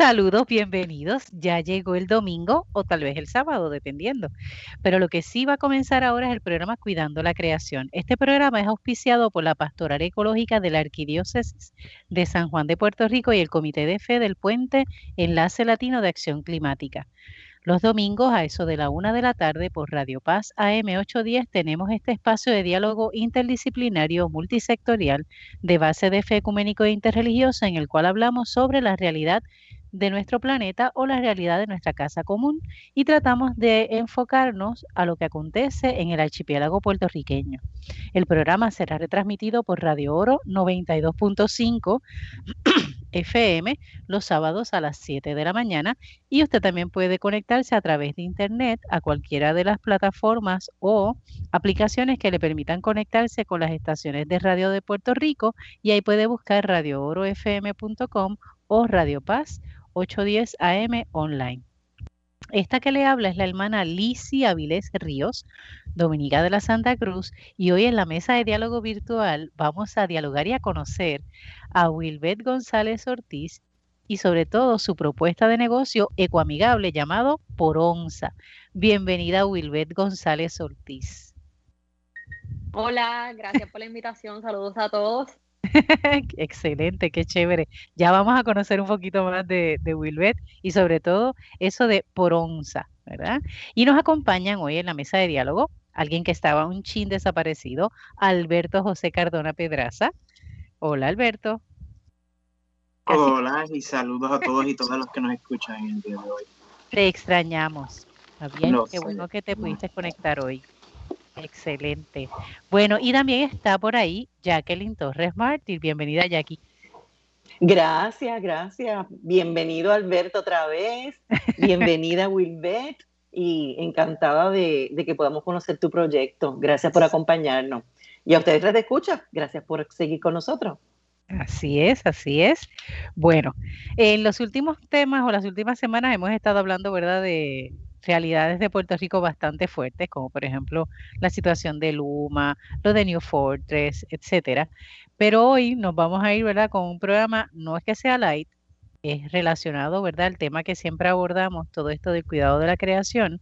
Saludos, bienvenidos. Ya llegó el domingo o tal vez el sábado, dependiendo. Pero lo que sí va a comenzar ahora es el programa Cuidando la Creación. Este programa es auspiciado por la Pastoral Ecológica de la Arquidiócesis de San Juan de Puerto Rico y el Comité de Fe del Puente Enlace Latino de Acción Climática. Los domingos a eso de la una de la tarde por Radio Paz AM810 tenemos este espacio de diálogo interdisciplinario multisectorial de base de fe ecuménico e interreligiosa en el cual hablamos sobre la realidad de nuestro planeta o la realidad de nuestra casa común y tratamos de enfocarnos a lo que acontece en el archipiélago puertorriqueño. El programa será retransmitido por Radio Oro 92.5 FM los sábados a las 7 de la mañana y usted también puede conectarse a través de internet a cualquiera de las plataformas o aplicaciones que le permitan conectarse con las estaciones de radio de Puerto Rico y ahí puede buscar radioorofm.com o Radio Paz 810 AM online. Esta que le habla es la hermana Lizy Avilés Ríos, dominica de la Santa Cruz, y hoy en la mesa de diálogo virtual vamos a dialogar y a conocer a Wilbet González Ortiz y sobre todo su propuesta de negocio ecoamigable llamado Poronza. Bienvenida Wilbet González Ortiz. Hola, gracias por la invitación. Saludos a todos. Excelente, qué chévere. Ya vamos a conocer un poquito más de, de Wilbet y sobre todo eso de Poronza, ¿verdad? Y nos acompañan hoy en la mesa de diálogo alguien que estaba un chin desaparecido, Alberto José Cardona Pedraza. Hola, Alberto. Hola y saludos a todos y todas los que nos escuchan en el día de hoy. Te extrañamos. Bien, qué bueno que te pudiste conectar hoy. Excelente. Bueno, y también está por ahí Jacqueline Torres Martí. Bienvenida, Jackie. Gracias, gracias. Bienvenido Alberto otra vez. Bienvenida Wilbert. Y encantada de, que podamos conocer tu proyecto. Gracias por acompañarnos. Y a ustedes les escucha, gracias por seguir con nosotros. Así es, así es. Bueno, en los últimos temas o las últimas semanas hemos estado hablando, ¿verdad?, de, realidades de Puerto Rico bastante fuertes, como por ejemplo la situación de Luma, lo de New Fortress, etcétera. Pero hoy nos vamos a ir, ¿verdad?, con un programa, no es que sea light, es relacionado, ¿verdad?, al tema que siempre abordamos, todo esto del cuidado de la creación,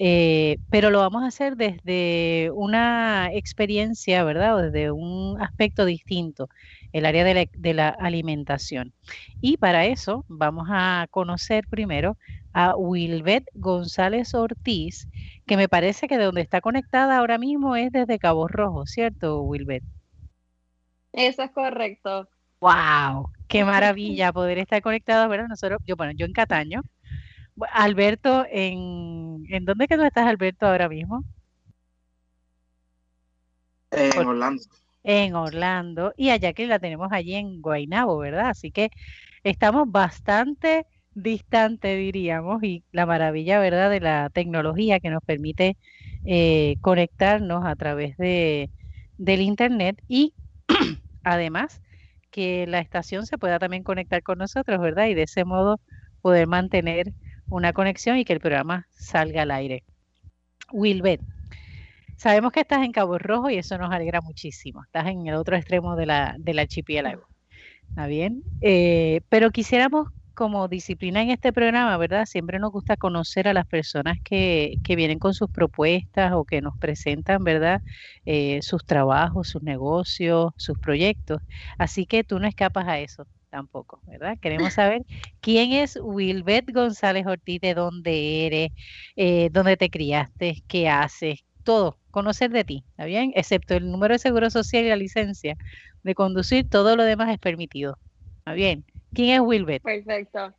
eh, pero lo vamos a hacer desde una experiencia, ¿verdad?, o desde un aspecto distinto, el área de la, de la alimentación. Y para eso vamos a conocer primero a Wilbet González Ortiz, que me parece que de donde está conectada ahora mismo es desde Cabo Rojo, ¿cierto, Wilbet? Eso es correcto. ¡Wow! ¡Qué maravilla poder estar conectados, ¿verdad? Nosotros, yo, bueno, yo en Cataño. Alberto, ¿en, ¿en dónde que tú estás, Alberto, ahora mismo? En Orlando. En Orlando. Y allá que la tenemos allí en Guaynabo, ¿verdad? Así que estamos bastante distante, diríamos, y la maravilla, ¿verdad?, de la tecnología que nos permite eh, conectarnos a través de, del Internet y además que la estación se pueda también conectar con nosotros, ¿verdad? Y de ese modo poder mantener una conexión y que el programa salga al aire. Wilbet, sabemos que estás en Cabo Rojo y eso nos alegra muchísimo. Estás en el otro extremo de la, del archipiélago. ¿Está bien? Eh, pero quisiéramos como disciplina en este programa, ¿verdad? Siempre nos gusta conocer a las personas que, que vienen con sus propuestas o que nos presentan, ¿verdad? Eh, sus trabajos, sus negocios, sus proyectos. Así que tú no escapas a eso tampoco, ¿verdad? Queremos saber quién es Wilbert González Ortiz, de dónde eres, eh, dónde te criaste, qué haces, todo, conocer de ti, ¿está bien? Excepto el número de seguro social y la licencia de conducir, todo lo demás es permitido, ¿está bien? ¿Quién es Wilbert? Perfecto.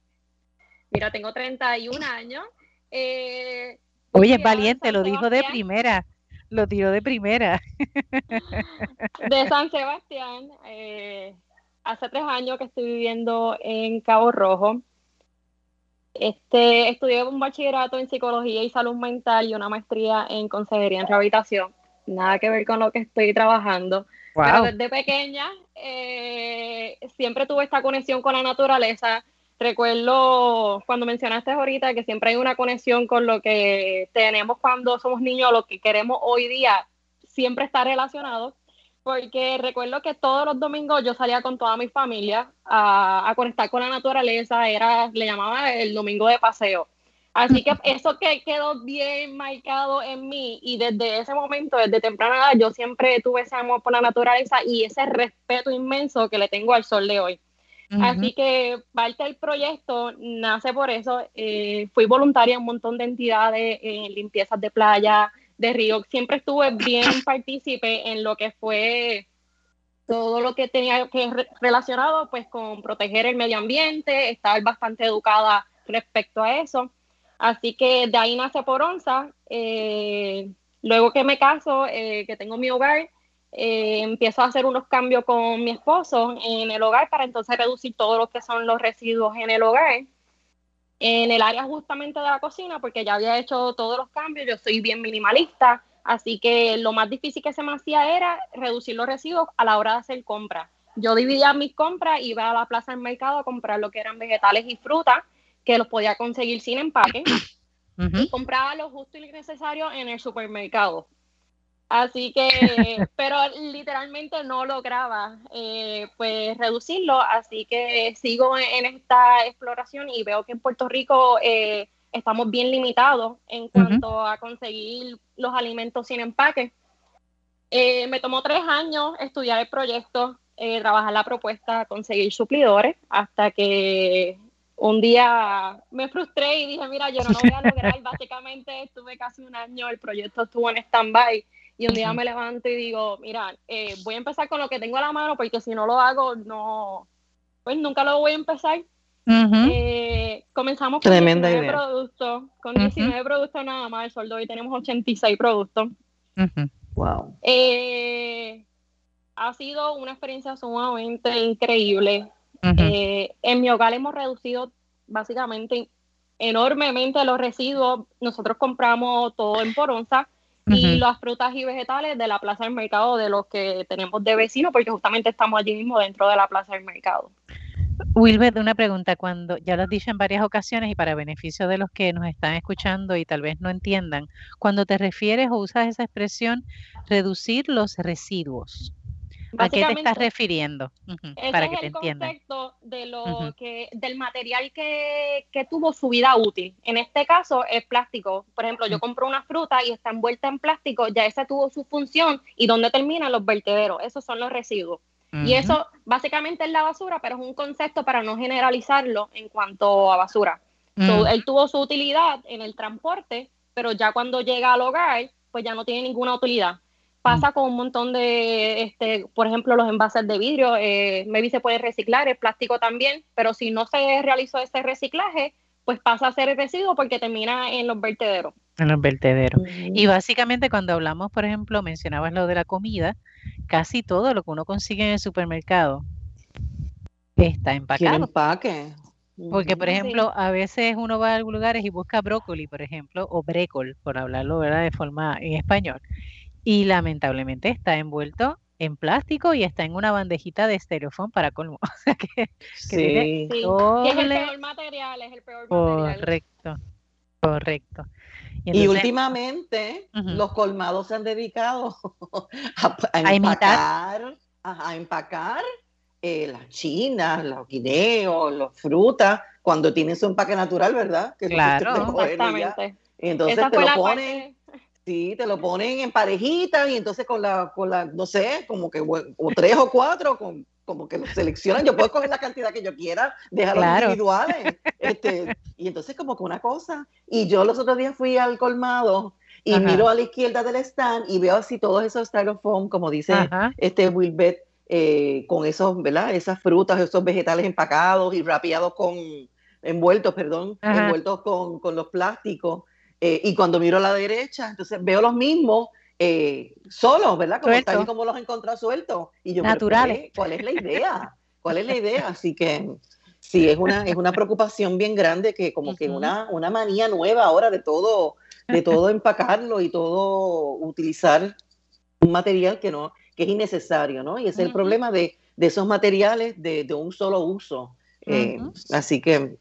Mira, tengo 31 años. Eh, Oye, es valiente, lo dijo de primera. Lo tiró de primera. De San Sebastián. Eh, hace tres años que estoy viviendo en Cabo Rojo. Este, estudié un bachillerato en psicología y salud mental y una maestría en consejería en rehabilitación. Nada que ver con lo que estoy trabajando. Pero desde pequeña eh, siempre tuve esta conexión con la naturaleza. Recuerdo cuando mencionaste ahorita que siempre hay una conexión con lo que tenemos cuando somos niños, lo que queremos hoy día, siempre está relacionado. Porque recuerdo que todos los domingos yo salía con toda mi familia a, a conectar con la naturaleza, era, le llamaba el domingo de paseo. Así que eso que quedó bien marcado en mí y desde ese momento, desde temprana edad, yo siempre tuve ese amor por la naturaleza y ese respeto inmenso que le tengo al sol de hoy. Así que parte del proyecto nace por eso. Eh, fui voluntaria en un montón de entidades, en limpiezas de playa, de río. Siempre estuve bien partícipe en lo que fue todo lo que tenía que relacionado pues con proteger el medio ambiente, estar bastante educada respecto a eso. Así que de ahí nace Poronza. Eh, luego que me caso, eh, que tengo mi hogar, eh, empiezo a hacer unos cambios con mi esposo en el hogar para entonces reducir todo lo que son los residuos en el hogar. En el área justamente de la cocina, porque ya había hecho todos los cambios, yo soy bien minimalista, así que lo más difícil que se me hacía era reducir los residuos a la hora de hacer compras. Yo dividía mis compras, iba a la plaza del mercado a comprar lo que eran vegetales y frutas, que los podía conseguir sin empaque, y compraba lo justo y necesario en el supermercado. Así que, pero literalmente no lograba eh, pues reducirlo, así que sigo en, esta exploración y veo que en Puerto Rico eh, estamos bien limitados en cuanto a conseguir los alimentos sin empaque. Eh, me tomó tres años estudiar el proyecto, trabajar la propuesta, conseguir suplidores, hasta que un día me frustré y dije, mira, yo no lo voy a lograr. Básicamente estuve casi un año, el proyecto estuvo en stand-by y un día me levanto y digo, mira, eh, voy a empezar con lo que tengo a la mano porque si no lo hago, no, pues nunca lo voy a empezar. Eh, comenzamos con 19 productos, con 19 productos nada más, el sueldo hoy tenemos 86 productos. Wow. Eh, ha sido una experiencia sumamente increíble. en mi hogar hemos reducido básicamente enormemente los residuos. Nosotros compramos todo en Poronza y las frutas y vegetales de la plaza del mercado de los que tenemos de vecino, porque justamente estamos allí mismo dentro de la plaza del mercado. Wilbert, una pregunta, cuando ya lo has dicho en varias ocasiones y para beneficio de los que nos están escuchando y tal vez no entiendan, cuando te refieres o usas esa expresión, reducir los residuos, ¿A qué te estás refiriendo? para que es el concepto de lo que, del material que, tuvo su vida útil. En este caso es plástico. Por ejemplo, yo compro una fruta y está envuelta en plástico, ya esa tuvo su función y dónde terminan los vertederos. Esos son los residuos. Y eso básicamente es la basura, pero es un concepto para no generalizarlo en cuanto a basura. él tuvo su utilidad en el transporte, pero ya cuando llega al hogar, pues ya no tiene ninguna utilidad. Pasa con un montón de, este, por ejemplo, los envases de vidrio, eh, maybe se puede reciclar, el plástico también, pero si no se realizó ese reciclaje, pues pasa a ser el residuo porque termina en los vertederos. En los vertederos. Y básicamente cuando hablamos, por ejemplo, mencionabas lo de la comida, casi todo lo que uno consigue en el supermercado está empacado. empaque? Porque, por ejemplo, a veces uno va a algunos lugares y busca brócoli, por ejemplo, o brécol, por hablarlo ¿verdad? de forma en español y lamentablemente está envuelto en plástico y está en una bandejita de estereofón para colmo. O sea que, sí. es el peor material, es el peor material. Correcto, correcto. Y, últimamente los colmados se han dedicado a, empacar, a, empacar eh, las chinas, los guineos, las frutas, cuando tienen su empaque natural, ¿verdad? claro, exactamente. Y entonces te lo ponen Sí, te lo ponen en parejitas y entonces con la, con la, no sé, como que o tres o cuatro, con, como que lo seleccionan. Yo puedo coger la cantidad que yo quiera, dejarlos individuales. Este, y entonces como que una cosa. Y yo los otros días fui al colmado y miro a la izquierda del stand y veo así todos esos styrofoam, como dice este Wilbert, eh, con esos, ¿verdad? Esas frutas, esos vegetales empacados y rapeados con, envueltos, perdón, envueltos con, con los plásticos. Eh, y cuando miro a la derecha, entonces veo los mismos eh, solos, ¿verdad? Como están como los encontrado sueltos. Y yo, Naturales. ¿cuál es la idea? ¿Cuál es la idea? Así que sí, es una, es una preocupación bien grande que como que una, una manía nueva ahora de todo, de todo empacarlo y todo utilizar un material que no, que es innecesario, ¿no? Y ese es el problema de, de esos materiales de, de, un solo uso. Eh, así que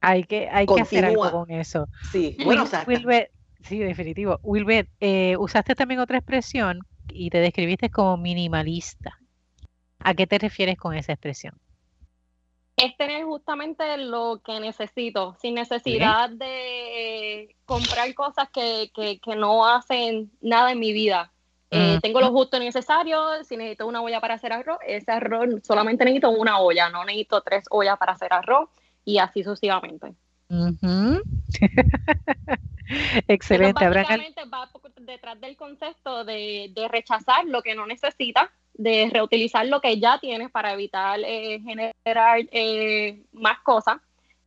hay que, hay que hacer algo con eso. Sí, bueno, Wilbert, sí, definitivo. Wilbert, eh, usaste también otra expresión y te describiste como minimalista. ¿A qué te refieres con esa expresión? Es tener justamente lo que necesito, sin necesidad de comprar cosas que, no hacen nada en mi vida. Eh, tengo lo justo necesario, si necesito una olla para hacer arroz, ese arroz solamente necesito una olla, no necesito tres ollas para hacer arroz y así sucesivamente. Excelente. básicamente va detrás del concepto de, rechazar lo que no necesita, de reutilizar lo que ya tienes para evitar eh, generar eh, más cosas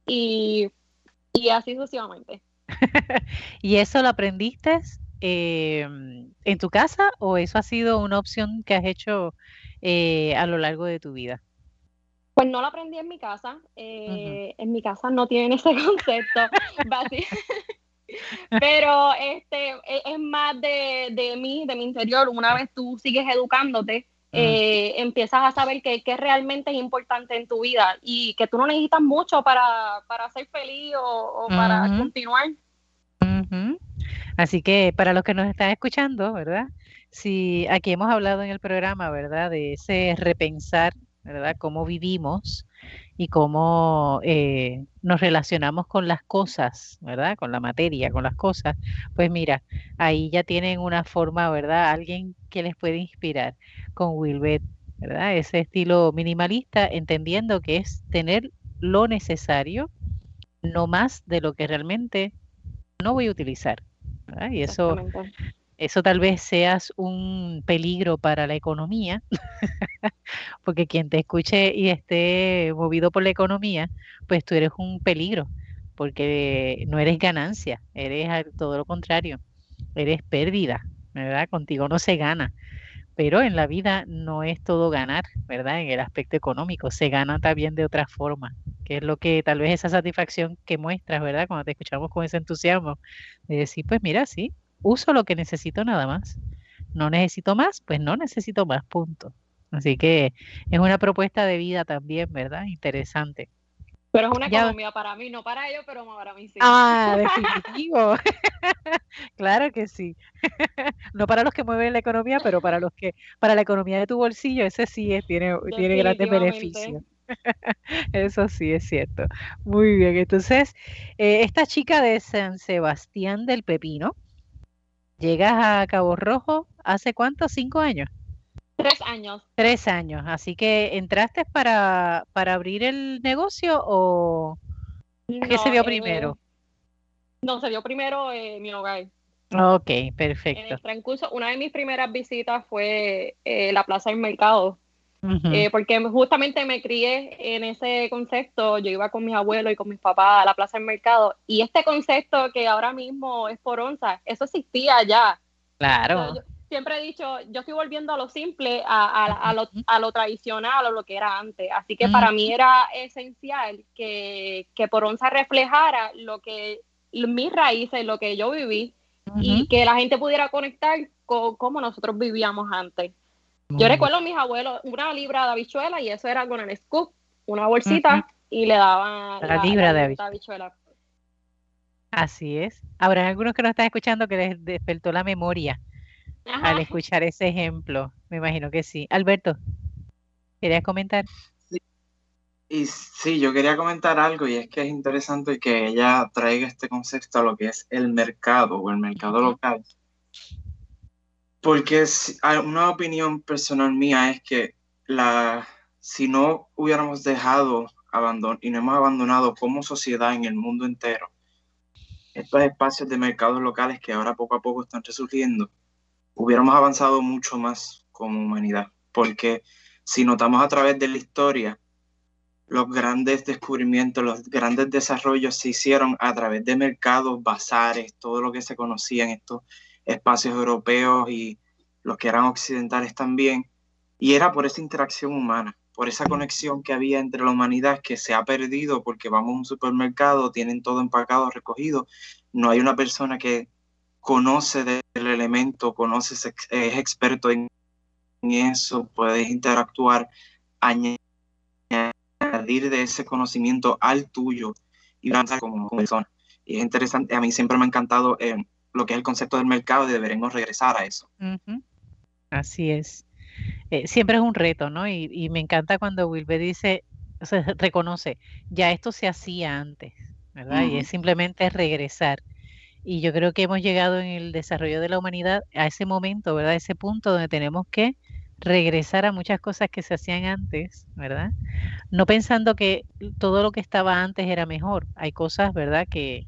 y, así sucesivamente. ¿Y eso lo aprendiste em, en tu casa o eso ha sido una opción que has hecho eh, a lo largo de tu vida? Pues no lo aprendí en mi casa. En mi casa no tienen ese concepto. Pero este e, es más de, de mí, de mi interior. Una vez tú sigues educándote, eh, empiezas a saber qué realmente es importante en tu vida y que tú no necesitas mucho para, para ser feliz o, para continuar. Así que para los que nos están escuchando, ¿verdad? Si aquí hemos hablado en el programa, ¿verdad? De ese repensar, ¿verdad? Cómo vivimos y cómo eh, nos relacionamos con las cosas, ¿verdad? Con la materia, con las cosas. Pues mira, ahí ya tienen una forma, ¿verdad? Alguien que les puede inspirar con Wilbet, ¿verdad? Ese estilo minimalista, entendiendo que es tener lo necesario, no más de lo que realmente no voy a utilizar. Y eso eso tal vez seas un peligro para la economía, porque quien te escuche y esté movido por la economía, pues tú eres un peligro, porque no eres ganancia, eres todo lo contrario, eres pérdida, ¿verdad? Contigo no se gana. Pero en la vida no es todo ganar, ¿verdad? En el aspecto económico, se gana también de otra forma, que es lo que tal vez esa satisfacción que muestras, ¿verdad? Cuando te escuchamos con ese entusiasmo, de decir, pues mira, sí, uso lo que necesito nada más. No necesito más, pues no necesito más, punto. Así que es una propuesta de vida también, ¿verdad? Interesante. Pero es una economía para mí, no para ellos, pero para mí sí. Ah, definitivo. claro que sí. no para los que mueven la economía, pero para los que, para la economía de tu bolsillo, ese sí es, tiene, tiene grandes beneficios. Eso sí es cierto. Muy bien. Entonces, eh, esta chica de San Sebastián del Pepino, Llegas a Cabo Rojo hace cuánto, cinco años. Tres años. Tres años. Así que entraste para, para abrir el negocio o qué se dio eh, primero. No, se dio primero eh, mi hogar. Ok, perfecto. En el transcurso, una de mis primeras visitas fue eh, la Plaza del Mercado, eh, porque justamente me crié en ese concepto, yo iba con mis abuelos y con mis papás a la plaza del mercado, y este concepto que ahora mismo es por onza, eso existía ya. Claro. siempre he dicho, yo estoy volviendo a lo simple, a, lo, a lo, tradicional, o lo que era antes, así que para mí era esencial que, que por onza reflejara lo que mis raíces, lo que yo viví, y que la gente pudiera conectar con cómo nosotros vivíamos antes. Yo recuerdo a mis abuelos una libra de habichuela y eso era con el scoop, una bolsita y le daban la, libra de habichuela. Así es. Habrá algunos que nos están escuchando que les despertó la memoria al escuchar ese ejemplo. Me imagino que sí. Alberto, ¿querías comentar? Sí. Y sí, yo quería comentar algo y es que es interesante que ella traiga este concepto a lo que es el mercado o el mercado local porque una opinión personal mía es que la, si no hubiéramos dejado y no hemos abandonado como sociedad en el mundo entero estos espacios de mercados locales que ahora poco a poco están resurgiendo, hubiéramos avanzado mucho más como humanidad. Porque si notamos a través de la historia, los grandes descubrimientos, los grandes desarrollos se hicieron a través de mercados, bazares, todo lo que se conocía en estos espacios europeos y los que eran occidentales también, y era por esa interacción humana, por esa conexión que había entre la humanidad que se ha perdido porque vamos a un supermercado, tienen todo empacado, recogido, no hay una persona que conoce del elemento, conoce, es experto en eso, puedes interactuar, añadir de ese conocimiento al tuyo y avanzar como persona. Y es interesante, a mí siempre me ha encantado eh, lo que es el concepto del mercado y deberemos regresar a eso. Así es. Eh, siempre es un reto, ¿no? Y, me encanta cuando Wilber dice, o sea, reconoce, ya esto se hacía antes, ¿verdad? Y es simplemente regresar. Y yo creo que hemos llegado en el desarrollo de la humanidad a ese momento, ¿verdad? Ese punto donde tenemos que regresar a muchas cosas que se hacían antes, ¿verdad? No pensando que todo lo que estaba antes era mejor. Hay cosas, ¿verdad? Que,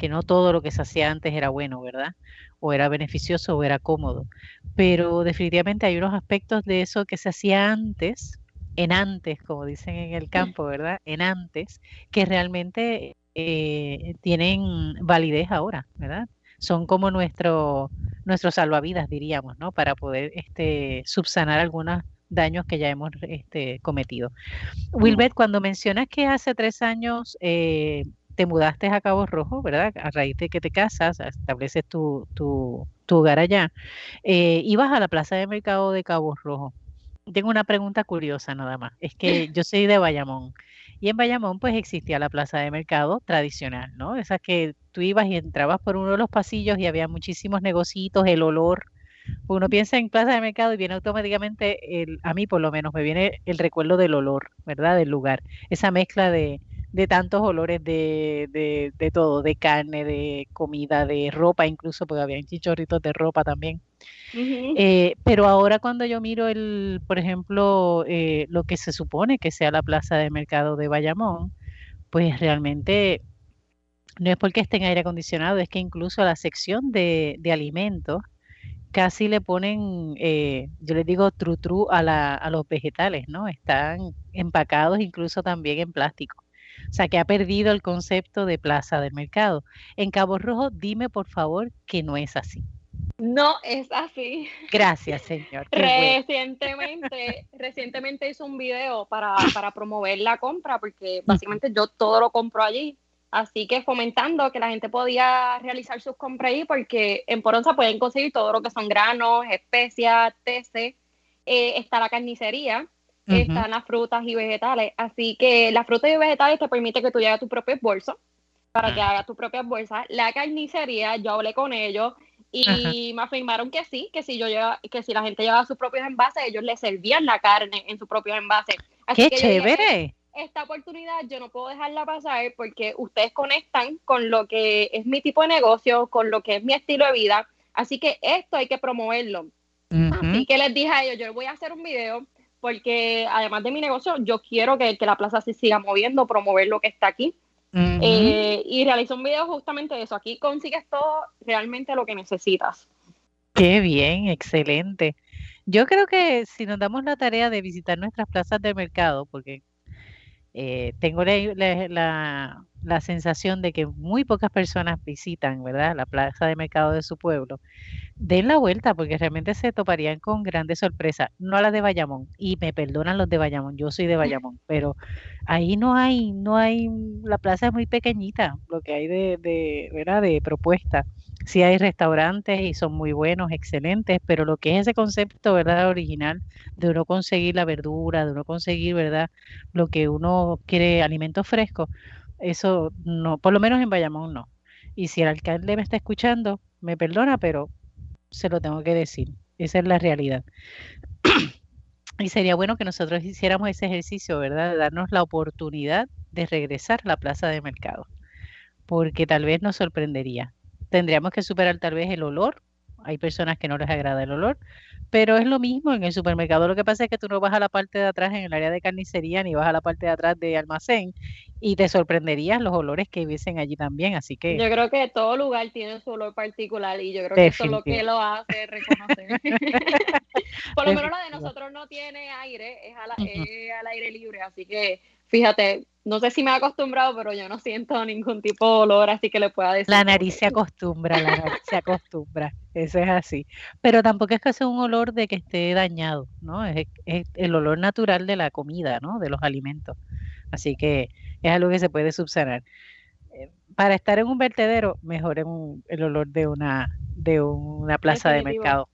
que no todo lo que se hacía antes era bueno, ¿verdad? O era beneficioso o era cómodo. Pero definitivamente hay unos aspectos de eso que se hacía antes, en antes, como dicen en el campo, ¿verdad? En antes, que realmente eh, tienen validez ahora, ¿verdad? Son como nuestro, salvavidas, diríamos, ¿no? Para poder este, subsanar algunos daños que ya hemos este, cometido. Wilbert, cuando mencionas que hace tres años eh, te mudaste a Cabo Rojo, ¿verdad? A raíz de que te casas, estableces tu, tu, hogar allá, eh, ibas a la plaza de mercado de Cabo Rojo. Tengo una pregunta curiosa nada más. Es que yo soy de Bayamón y en Bayamón pues existía la plaza de mercado tradicional, ¿no? Esa que tú ibas y entrabas por uno de los pasillos y había muchísimos negocitos, el olor. Uno piensa en plaza de mercado y viene automáticamente, el, a mí por lo menos me viene el recuerdo del olor, ¿verdad? Del lugar. Esa mezcla de, de tantos olores de, de, de, todo, de carne, de comida, de ropa incluso, porque había chichorritos de ropa también. Eh, pero ahora cuando yo miro el, por ejemplo, eh, lo que se supone que sea la plaza de mercado de Bayamón, pues realmente no es porque esté en aire acondicionado, es que incluso la sección de, de alimentos casi le ponen, eh, yo les digo tru tru a, la, a los vegetales, ¿no? Están empacados incluso también en plástico. O sea, que ha perdido el concepto de plaza de mercado. En Cabo Rojo, dime por favor que no es así. No es así. Gracias, señor. Recientemente, recientemente hice un video para, para promover la compra, porque básicamente yo todo lo compro allí. Así que fomentando que la gente podía realizar sus compras ahí, porque en Poronza pueden conseguir todo lo que son granos, especias, TC. Eh, está la carnicería, están las frutas y vegetales. Así que las frutas y vegetales te permite que tú lleves tus propios bolsos para que hagas tus propias bolsas. La carnicería, yo hablé con ellos y me afirmaron que sí, que si yo lleva, que si la gente llevaba sus propios envases, ellos les servían la carne en sus propios envases. ¡Qué chévere! esta oportunidad yo no puedo dejarla pasar porque ustedes conectan con lo que es mi tipo de negocio, con lo que es mi estilo de vida. Así que esto hay que promoverlo. Así que les dije a ellos, yo voy a hacer un video porque además de mi negocio, yo quiero que, la plaza se siga moviendo, promover lo que está aquí. Eh, y realizo un video justamente de eso. Aquí consigues todo realmente lo que necesitas. Qué bien, excelente. Yo creo que si nos damos la tarea de visitar nuestras plazas de mercado, porque eh, tengo la, la, sensación de que muy pocas personas visitan, ¿verdad? La plaza de mercado de su pueblo. Den la vuelta porque realmente se toparían con grandes sorpresas, no a las de Bayamón, y me perdonan los de Bayamón, yo soy de Bayamón, pero ahí no hay, no hay, la plaza es muy pequeñita, lo que hay de, de ¿verdad? De propuesta. Sí hay restaurantes y son muy buenos, excelentes, pero lo que es ese concepto, ¿verdad? Original de uno conseguir la verdura, de uno conseguir, ¿verdad? Lo que uno quiere, alimentos frescos, eso no, por lo menos en Bayamón no. Y si el alcalde me está escuchando, me perdona, pero se lo tengo que decir. Esa es la realidad. y sería bueno que nosotros hiciéramos ese ejercicio, ¿verdad? De darnos la oportunidad de regresar a la plaza de mercado, porque tal vez nos sorprendería tendríamos que superar tal vez el olor. Hay personas que no les agrada el olor, pero es lo mismo en el supermercado. Lo que pasa es que tú no vas a la parte de atrás en el área de carnicería ni vas a la parte de atrás de almacén y te sorprenderías los olores que hubiesen allí también. Así que yo creo que todo lugar tiene su olor particular y yo creo que eso es lo que lo hace reconocer. Por lo menos la de nosotros no tiene aire, es, es al aire libre, así que fíjate, no sé si me he acostumbrado, pero yo no siento ningún tipo de olor, así que le pueda decir. La nariz se acostumbra, la nariz se acostumbra, eso es así. Pero tampoco es que sea un olor de que esté dañado, ¿no? Es, el olor natural de la comida, ¿no? De los alimentos. Así que es algo que se puede subsanar. Eh, para estar en un vertedero, mejor en el olor de una, de una plaza de mercado.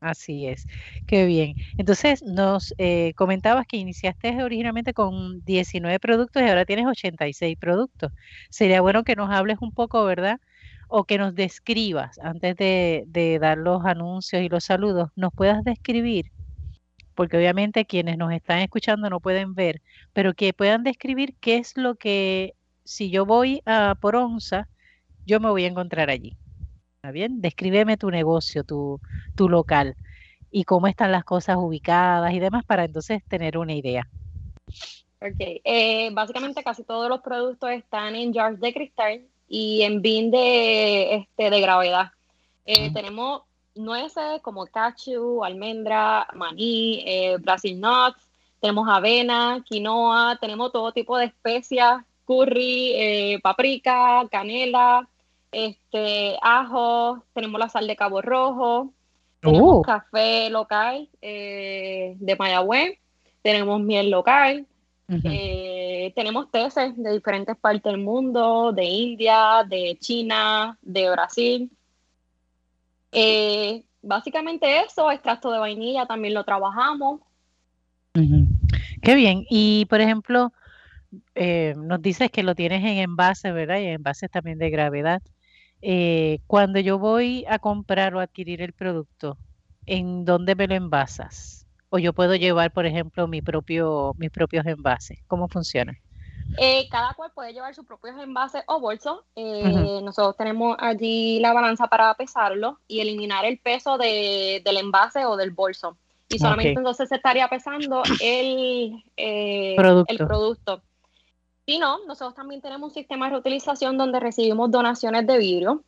Así es, qué bien. Entonces, nos eh, comentabas que iniciaste originalmente con 19 productos y ahora tienes 86 productos. Sería bueno que nos hables un poco, ¿verdad? o que nos describas, antes de, dar los anuncios y los saludos, nos puedas describir porque obviamente quienes nos están escuchando no pueden ver, pero que puedan describir qué es lo que, si yo voy a por onza, yo me voy a encontrar allí. ¿Está bien? Descríbeme tu negocio, tu, tu local y cómo están las cosas ubicadas y demás para entonces tener una idea. Ok, eh, básicamente casi todos los productos están en jars de cristal y en bin de, este, de gravedad. Eh, tenemos nueces como cashew, almendra, maní, eh, Brazil nuts, tenemos avena, quinoa, tenemos todo tipo de especias, curry, eh, paprika, canela, este, ajo, tenemos la sal de Cabo Rojo, tenemos uh. café local eh, de Mayagüez, tenemos miel local, tenemos teces de diferentes partes del mundo, de India, de China, de Brasil. Eh, básicamente eso, extracto de vainilla también lo trabajamos. Qué bien. Y por ejemplo, eh, nos dices que lo tienes en envase, ¿verdad? Y en envases también de gravedad. Eh, cuando yo voy a comprar o adquirir el producto, ¿en dónde me lo envasas? O yo puedo llevar, por ejemplo, mi propio, mis propios envases. ¿Cómo funciona? Eh, cada cual puede llevar sus propios envases o bolsos. Eh, nosotros tenemos allí la balanza para pesarlo y eliminar el peso del envase o del bolso. Y solamente entonces se estaría pesando el, eh, producto. el producto. Si no, nosotros también tenemos un sistema de reutilización donde recibimos donaciones de vidrio.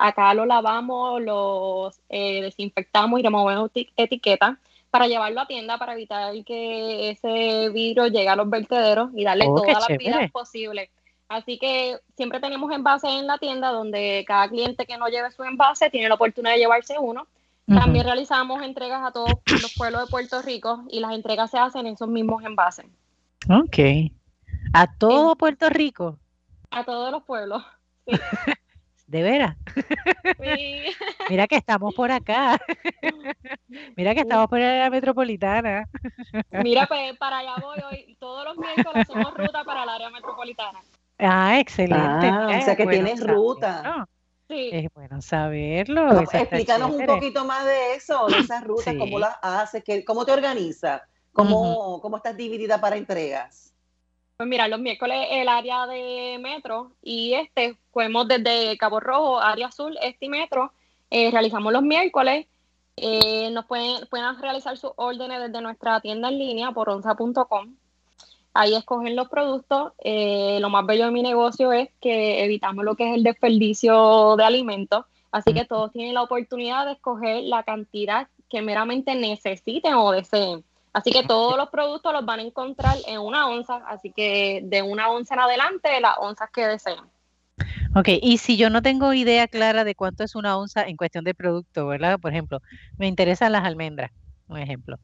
acá lo lavamos, los desinfectamos y removemos etiquetas para llevarlo a tienda para evitar que ese vidrio llegue a los vertederos y darle oh, toda la vida posible. Así que siempre tenemos envases en la tienda donde cada cliente que no lleve su envase tiene la oportunidad de llevarse uno. También realizamos entregas a todos los pueblos de Puerto Rico y las entregas se hacen en esos mismos envases. Ok. ¿A todo Puerto Rico? A todos los pueblos. ¿De veras? Mira que estamos por acá. Mira que estamos por la metropolitana. Mira, pues para allá voy hoy. Todos los miércoles hacemos ruta para el área metropolitana. Ah, excelente. Ah, o sea que tienes ruta. Sí. Es bueno saberlo. explícanos un poquito más de eso, de esas rutas, cómo las haces, cómo te organizas, cómo, cómo estás dividida para entregas. Pues mira, los miércoles el área de metro y este, fuimos desde Cabo Rojo, área azul, este y metro, eh, realizamos los miércoles. Eh, nos pueden, pueden realizar sus órdenes desde nuestra tienda en línea por onza.com. Ahí escogen los productos. Eh, lo más bello de mi negocio es que evitamos lo que es el desperdicio de alimentos. Así que todos tienen la oportunidad de escoger la cantidad que meramente necesiten o deseen. Así que todos los productos los van a encontrar en una onza, así que de una onza en adelante, las onzas que deseen. Ok, y si yo no tengo idea clara de cuánto es una onza en cuestión de producto, ¿verdad? Por ejemplo, me interesan las almendras, un ejemplo.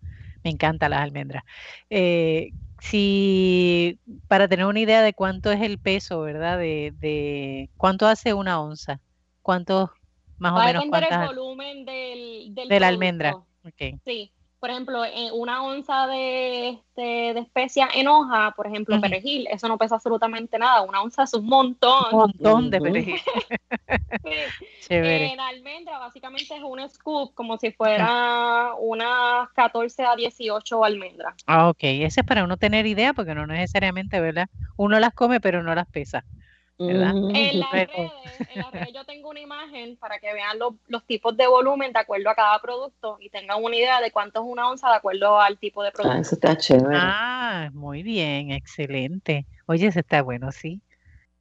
Me encantan las almendras. Eh, si para tener una idea de cuánto es el peso, ¿verdad? De, cuánto hace una onza, cuánto más o menos. Va a depender el volumen del, del de la almendra. Okay. Sí, por ejemplo, en una onza de, este, de especia en hoja, por ejemplo, perejil, eso no pesa absolutamente nada. Una onza es un montón. Un montón de perejil. En almendra, básicamente es un scoop, como si fuera unas 14 a 18 almendras. Ah, ok. Ese es para uno tener idea, porque no necesariamente, ¿verdad? Uno las come, pero no las pesa. En las, redes, yo tengo una imagen para que vean los, tipos de volumen de acuerdo a cada producto y tengan una idea de cuánto es una onza de acuerdo al tipo de ah, producto. Ah, eso está chévere. Ah, muy bien, excelente. Oye, eso está bueno, sí.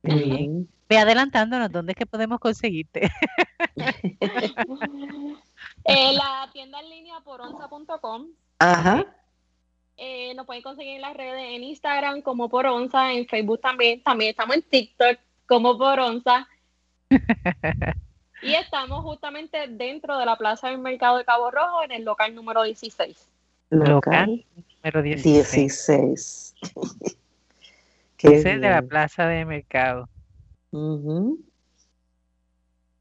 Muy bien. Ve adelantándonos, ¿dónde es que podemos conseguirte? eh, la tienda en línea por onza.com. Ajá. Eh, nos pueden conseguir en las redes, en Instagram como por onza, en Facebook también. También estamos en TikTok como por onza. y estamos justamente dentro de la plaza del mercado de Cabo Rojo en el local número 16. Local número 16. 16. es de la plaza de mercado.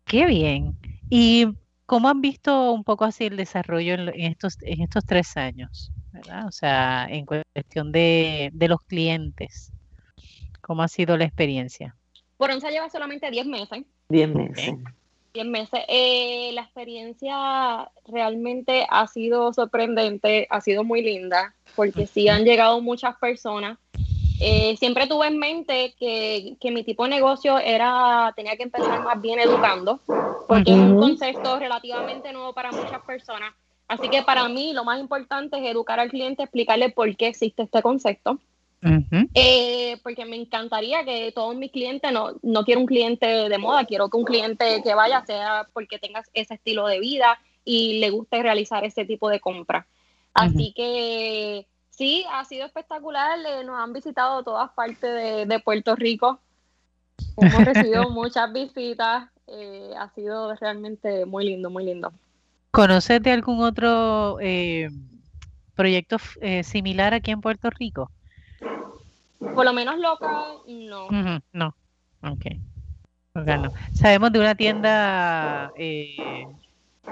Qué bien. ¿Y cómo han visto un poco así el desarrollo en, estos, en estos tres años? ¿verdad? O sea, en cuestión de, de los clientes. ¿Cómo ha sido la experiencia? Poronza lleva solamente 10 meses. Diez meses. Diez meses. Eh, la experiencia realmente ha sido sorprendente, ha sido muy linda, porque sí han llegado muchas personas. Eh, siempre tuve en mente que, que, mi tipo de negocio era, tenía que empezar más bien educando, porque es un concepto relativamente nuevo para muchas personas. Así que para mí lo más importante es educar al cliente, explicarle por qué existe este concepto. Eh, porque me encantaría que todos mis clientes, no, no quiero un cliente de moda, quiero que un cliente que vaya sea porque tenga ese estilo de vida y le guste realizar ese tipo de compra. Así que sí, ha sido espectacular, nos han visitado todas partes de, Puerto Rico, hemos recibido muchas visitas, eh, ha sido realmente muy lindo, muy lindo. ¿Conoces de algún otro eh, proyecto similar aquí en Puerto Rico? Por lo menos local, no. no, ok. Sabemos de una tienda... Eh,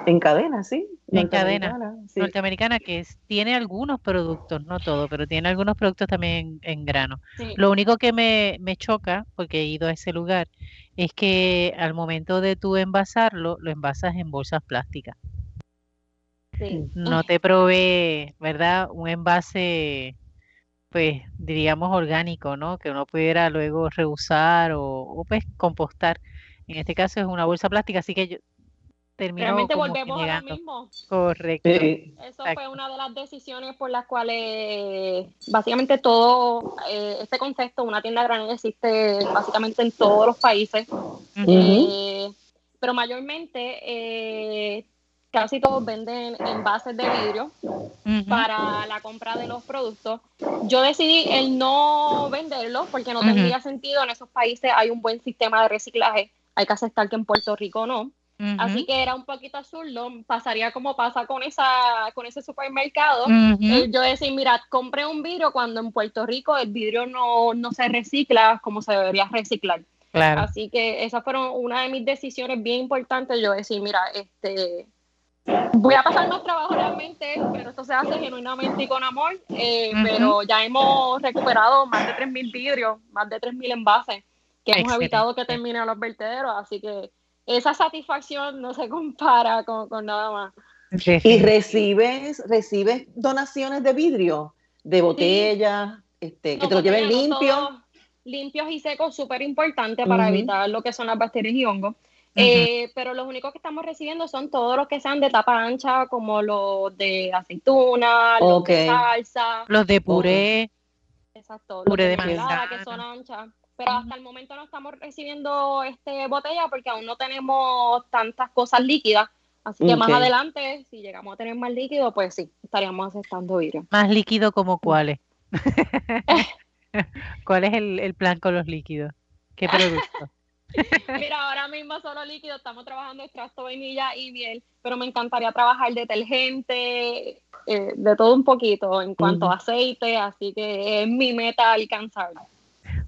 en cadena, sí. En cadena norteamericana que tiene algunos productos, no todo, pero tiene algunos productos también en, grano. Lo único que me, me, choca, porque he ido a ese lugar, es que al momento de tú envasarlo, lo envasas en bolsas plásticas. Sí. No te provee, ¿verdad? Un envase pues diríamos orgánico, ¿no? Que uno pudiera luego reusar o, pues compostar. En este caso es una bolsa plástica, así que yo termino Realmente volvemos a lo mismo. Correcto. Eso fue una de las decisiones por las cuales básicamente todo eh, este concepto, una tienda grande existe básicamente en todos los países, eh, pero mayormente eh, casi todos venden envases de vidrio para la compra de los productos. Yo decidí el no venderlos porque no tendría sentido. En esos países hay un buen sistema de reciclaje. Hay que aceptar que en Puerto Rico no. Así que era un poquito absurdo. Pasaría como pasa con esa con ese supermercado. Eh, yo decía, mira, compré un vidrio cuando en Puerto Rico el vidrio no, no se recicla como se debería reciclar. Así que esas fueron una de mis decisiones bien importantes. Yo decir, mira, este voy a pasar más trabajo realmente, pero esto se hace genuinamente y con amor. Eh, pero ya hemos recuperado más de 3.000 vidrios, más de 3.000 envases que hemos evitado que terminen los vertederos. Así que esa satisfacción no se compara con, nada más. ¿Y recibes, recibes donaciones de vidrio, de botellas, este, que te lo lleven limpio? Limpios y secos, súper importante para evitar lo que son las bacterias y hongos. Eh, pero los únicos que estamos recibiendo son todos los que sean de tapa ancha, como los de aceituna, los de salsa. Los de puré. Exacto, puré los de, de que son anchas. Pero hasta el momento no estamos recibiendo este botella porque aún no tenemos tantas cosas líquidas. Así que más adelante, si llegamos a tener más líquido, pues sí, estaríamos aceptando vidrio. ¿Más líquido como cuáles? ¿Cuál es el, el plan con los líquidos? ¿Qué producto? Mira, ahora mismo solo líquido, estamos trabajando extracto vainilla y miel, pero me encantaría trabajar detergente, eh, de todo un poquito en cuanto a aceite, así que es mi meta alcanzarlo.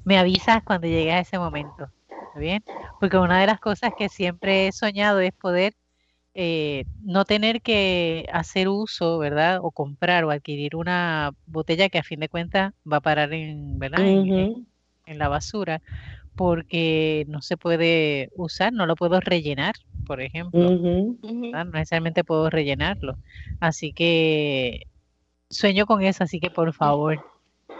Me avisas cuando llegue a ese momento, ¿está bien? Porque una de las cosas que siempre he soñado es poder eh, no tener que hacer uso, ¿verdad? O comprar o adquirir una botella que a fin de cuentas va a parar en, ¿verdad? en la basura porque no se puede usar, no lo puedo rellenar, por ejemplo. No necesariamente puedo rellenarlo. Así que sueño con eso, así que por favor,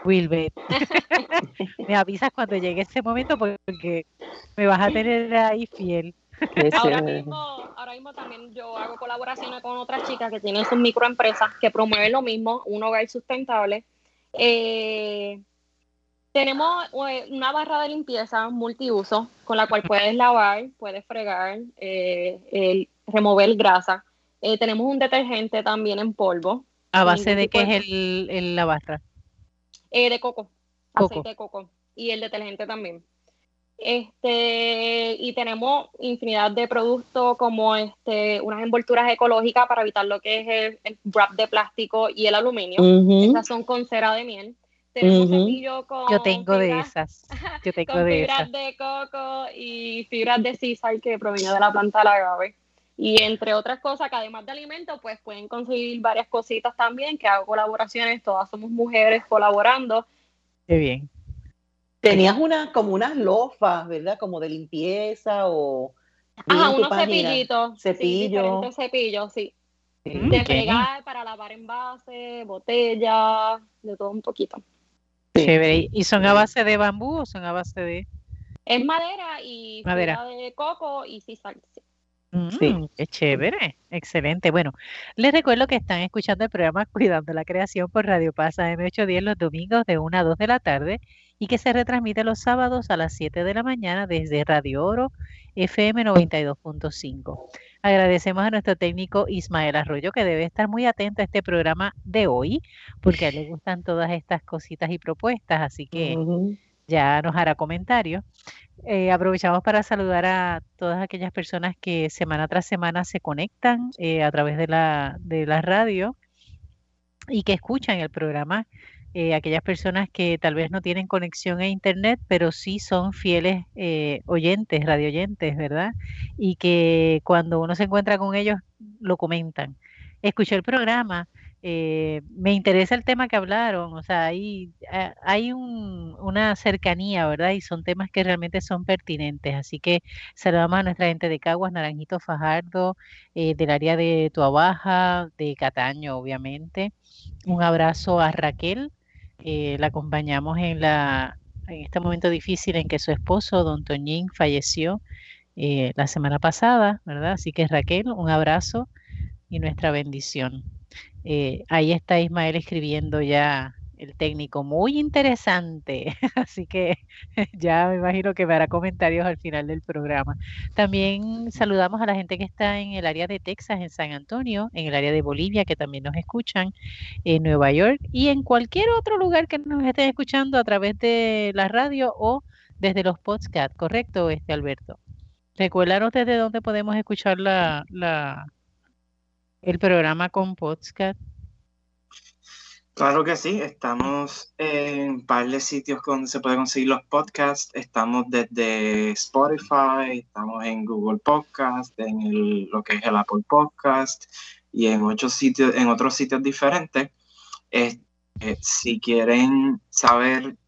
Wilbert, me avisas cuando llegue ese momento porque me vas a tener ahí fiel. Ahora mismo, ahora mismo también yo hago colaboraciones con otras chicas que tienen sus microempresas que promueven lo mismo, un hogar sustentable. Eh, tenemos eh, una barra de limpieza multiuso con la cual puedes lavar, puedes fregar, eh, remover grasa. Eh, tenemos un detergente también en polvo. ¿A base de qué es el, la barra? de coco, aceite de coco. Y el detergente también. Este, y tenemos infinidad de productos como este, unas envolturas ecológicas para evitar lo que es el, wrap de plástico y el aluminio. Estas son con cera de miel. Tenemos cepillo con Yo tengo de esas. Yo tengo de fibras de coco y fibras de sisal que proviene de la planta de la agave. Y entre otras cosas, que además de alimentos, pues pueden conseguir varias cositas también, que hago colaboraciones, todas somos mujeres colaborando. Qué bien. Tenías una, como unas lofas, ¿verdad? Como de limpieza o Ajá, unos cepillitos. Cepillo. Sí, cepillos, sí. de fregar para lavar envases, botellas, de todo un poquito. Chévere. ¿Y son a base de bambú o son a base de...? Es madera y madera de coco y sí, sal. sí. Mm, qué chévere, excelente. Bueno, les recuerdo que están escuchando el programa Cuidando la Creación por Radio Pasa M810 los domingos de 1 a 2 de la tarde y que se retransmite los sábados a las 7 de la mañana desde Radio Oro FM 92.5. Agradecemos a nuestro técnico Ismael Arroyo que debe estar muy atento a este programa de hoy porque a él le gustan todas estas cositas y propuestas, así que ya nos hará comentarios. Eh, aprovechamos para saludar a todas aquellas personas que semana tras semana se conectan eh, a través de la, de la radio y que escuchan el programa eh, aquellas personas que tal vez no tienen conexión a internet, pero sí son fieles eh, oyentes, radioyentes, ¿verdad? Y que cuando uno se encuentra con ellos lo comentan. Escuché el programa, eh, me interesa el tema que hablaron, o sea, hay, hay una cercanía, ¿verdad? Y son temas que realmente son pertinentes. Así que saludamos a nuestra gente de Caguas, Naranjito Fajardo, del área de Tuabaja, de Cataño, obviamente. Un abrazo a Raquel, eh, la acompañamos en, la, en este momento difícil en que su esposo, don Toñín, falleció eh, la semana pasada, ¿verdad? Así que Raquel, un abrazo y nuestra bendición. Eh, ahí está Ismael escribiendo ya el técnico, muy interesante. Así que ya me imagino que me hará comentarios al final del programa. También saludamos a la gente que está en el área de Texas, en San Antonio, en el área de Bolivia, que también nos escuchan, en Nueva York y en cualquier otro lugar que nos estén escuchando a través de la radio o desde los podcasts, ¿correcto, este Alberto? Recuérdanos desde dónde podemos escuchar la, la, el programa con podcast. Claro que sí, estamos en un par de sitios donde se pueden conseguir los podcasts. Estamos desde Spotify, estamos en Google Podcast, en el, lo que es el Apple Podcast y en, ocho sitios, en otros sitios diferentes. Eh, si quieren saber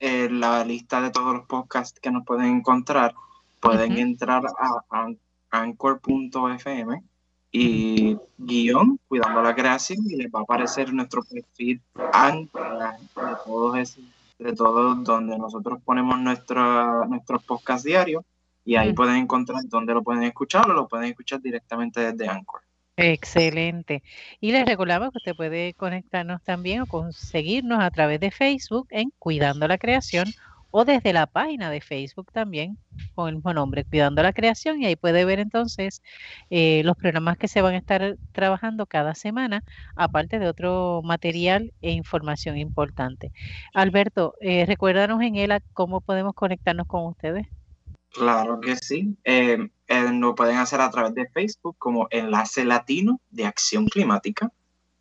eh, la lista de todos los podcasts que nos pueden encontrar, pueden entrar a anchor.fm y guion, cuidando la creación, y les va a aparecer nuestro perfil ancla de todos de todos donde nosotros ponemos nuestra, nuestros podcast diarios y ahí pueden encontrar dónde lo pueden escuchar o lo pueden escuchar directamente desde Anchor. Excelente. Y les recordamos que usted puede conectarnos también o conseguirnos a través de Facebook en Cuidando la Creación o desde la página de Facebook también con el mismo nombre, Cuidando la Creación, y ahí puede ver entonces eh, los programas que se van a estar trabajando cada semana, aparte de otro material e información importante. Alberto, eh, recuérdanos en ELA cómo podemos conectarnos con ustedes. Claro que sí. Eh, lo pueden hacer a través de Facebook como Enlace Latino de Acción Climática.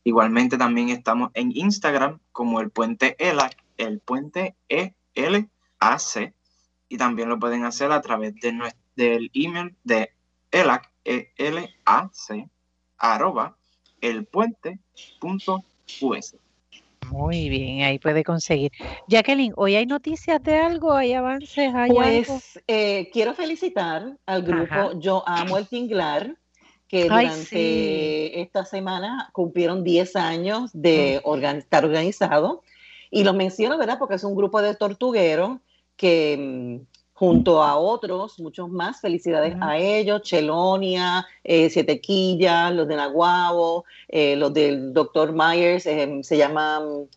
Igualmente también estamos en Instagram como el puente ELA, el puente EL AC y también lo pueden hacer a través de del email de elac, e L-A-C, arroba elpuente.us. Muy bien, ahí puede conseguir. Jacqueline, ¿hoy hay noticias de algo? ¿Hay avances? ¿Hay pues eh, quiero felicitar al grupo Yo Amo el Tinglar, que durante esta semana cumplieron 10 años de estar organizado. Y lo menciono, ¿verdad? Porque es un grupo de tortugueros que mm, junto a otros, muchos más, felicidades a ellos, Chelonia, eh, Sietequilla, los de Naguabo, eh, los del doctor Myers, eh, se llaman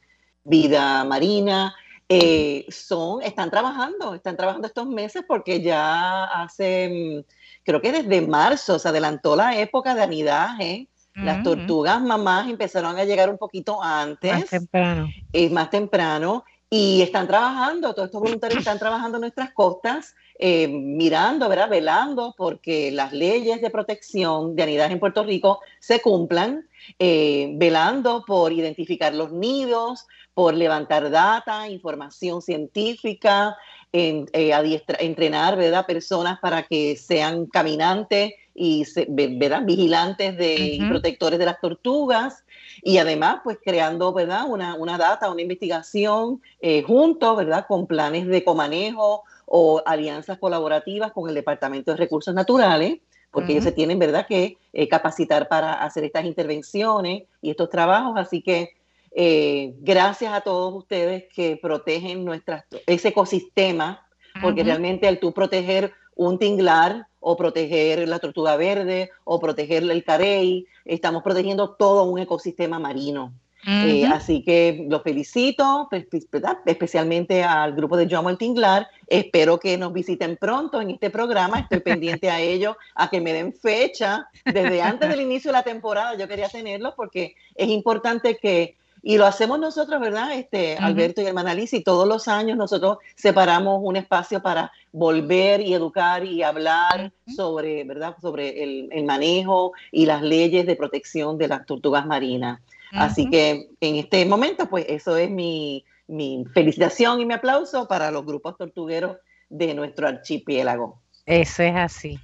Vida Marina, eh, son, están trabajando, están trabajando estos meses porque ya hace, mm, creo que desde marzo se adelantó la época de anidaje. Las tortugas mamás empezaron a llegar un poquito antes. Más temprano. más temprano y están trabajando, todos estos voluntarios están trabajando en nuestras costas, eh, mirando, ¿verdad? velando porque las leyes de protección de anidaje en Puerto Rico se cumplan, eh, velando por identificar los nidos, por levantar data, información científica, en, eh, entrenar ¿verdad? personas para que sean caminantes y ¿verdad? vigilantes de, y protectores de las tortugas y además pues creando ¿verdad? Una, una data, una investigación eh, junto ¿verdad? con planes de comanejo o alianzas colaborativas con el Departamento de Recursos Naturales, porque ellos se tienen, ¿verdad?, que eh, capacitar para hacer estas intervenciones y estos trabajos. Así que eh, gracias a todos ustedes que protegen nuestras, ese ecosistema, porque realmente al tú proteger un tinglar o proteger la tortuga verde o proteger el carey, estamos protegiendo todo un ecosistema marino. Eh, así que los felicito, pues, pues, especialmente al grupo de John Tinglar. Espero que nos visiten pronto en este programa. Estoy pendiente a ellos, a que me den fecha. Desde antes del inicio de la temporada yo quería tenerlos porque es importante que y lo hacemos nosotros, ¿verdad? Este, Alberto y Hermana y todos los años nosotros separamos un espacio para volver y educar y hablar sobre, ¿verdad? Sobre el, manejo y las leyes de protección de las tortugas marinas. Así que en este momento, pues eso es mi, mi felicitación y mi aplauso para los grupos tortugueros de nuestro archipiélago. Eso es así,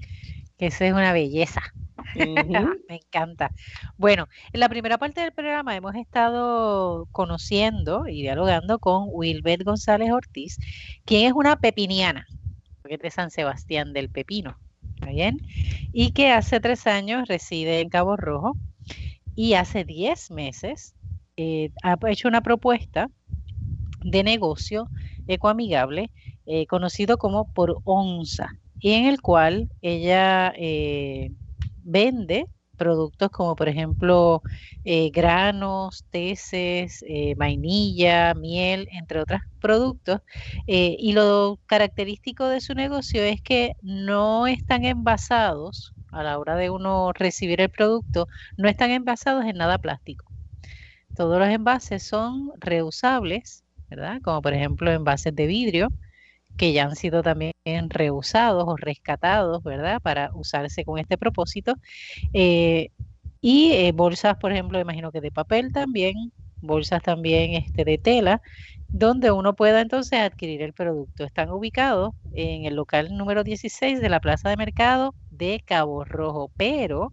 eso es una belleza. Me encanta. Bueno, en la primera parte del programa hemos estado conociendo y dialogando con Wilbert González Ortiz, quien es una pepiniana, porque es de San Sebastián del Pepino, ¿está bien? Y que hace tres años reside en Cabo Rojo y hace diez meses eh, ha hecho una propuesta de negocio ecoamigable eh, conocido como por onza y en el cual ella eh, vende productos como por ejemplo eh, granos, teces, eh, vainilla, miel, entre otros productos. Y lo característico de su negocio es que no están envasados a la hora de uno recibir el producto, no están envasados en nada plástico. Todos los envases son reusables, ¿verdad? Como por ejemplo envases de vidrio, que ya han sido también reusados o rescatados, ¿verdad? Para usarse con este propósito. Eh, y eh, bolsas, por ejemplo, imagino que de papel también, bolsas también este, de tela, donde uno pueda entonces adquirir el producto. Están ubicados en el local número 16 de la Plaza de Mercado de Cabo Rojo, pero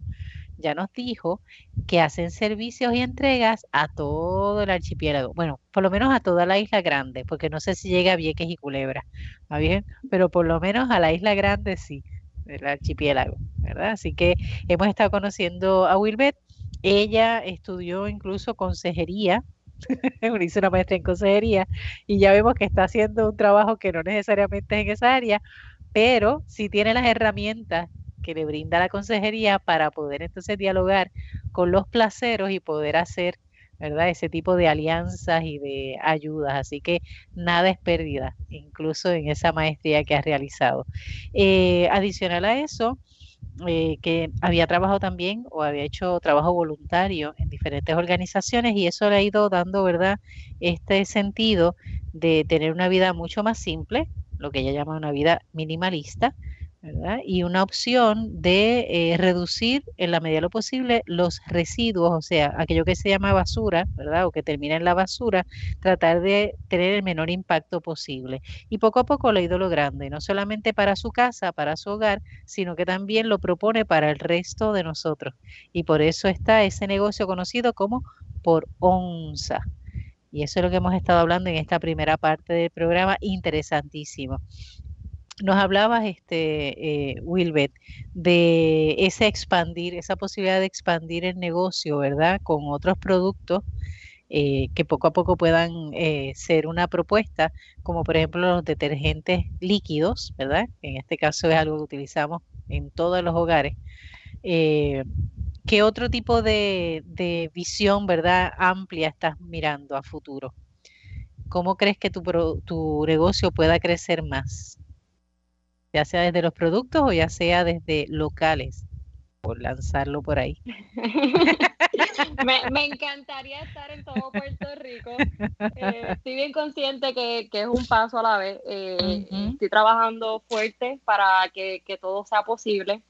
ya nos dijo que hacen servicios y entregas a todo el archipiélago. Bueno, por lo menos a toda la isla grande, porque no sé si llega a Vieques y Culebra, ¿está bien? Pero por lo menos a la isla grande sí, del archipiélago, ¿verdad? Así que hemos estado conociendo a Wilbeth. Ella estudió incluso consejería, hizo una maestra en consejería, y ya vemos que está haciendo un trabajo que no necesariamente es en esa área, pero sí tiene las herramientas que le brinda la consejería para poder entonces dialogar con los placeros y poder hacer, ¿verdad? Ese tipo de alianzas y de ayudas. Así que nada es pérdida, incluso en esa maestría que has realizado. Eh, adicional a eso, eh, que había trabajado también o había hecho trabajo voluntario en diferentes organizaciones y eso le ha ido dando, ¿verdad? Este sentido de tener una vida mucho más simple, lo que ella llama una vida minimalista, y una opción de eh, reducir en la medida de lo posible los residuos, o sea, aquello que se llama basura, ¿verdad? O que termina en la basura, tratar de tener el menor impacto posible. Y poco a poco lo ha ido logrando, y no solamente para su casa, para su hogar, sino que también lo propone para el resto de nosotros. Y por eso está ese negocio conocido como por onza. Y eso es lo que hemos estado hablando en esta primera parte del programa, interesantísimo nos hablabas, este, eh, Wilbet, de ese expandir, esa posibilidad de expandir el negocio, ¿verdad? Con otros productos eh, que poco a poco puedan eh, ser una propuesta, como por ejemplo los detergentes líquidos, ¿verdad? En este caso es algo que utilizamos en todos los hogares. ¿Qué otro tipo de, de, visión, verdad, amplia estás mirando a futuro? ¿Cómo crees que tu, tu negocio pueda crecer más? Ya sea desde los productos o ya sea desde locales, por lanzarlo por ahí. me, encantaría estar en todo Puerto Rico. Eh, estoy bien consciente que, es un paso a la vez. Eh, estoy trabajando fuerte para que, todo sea posible.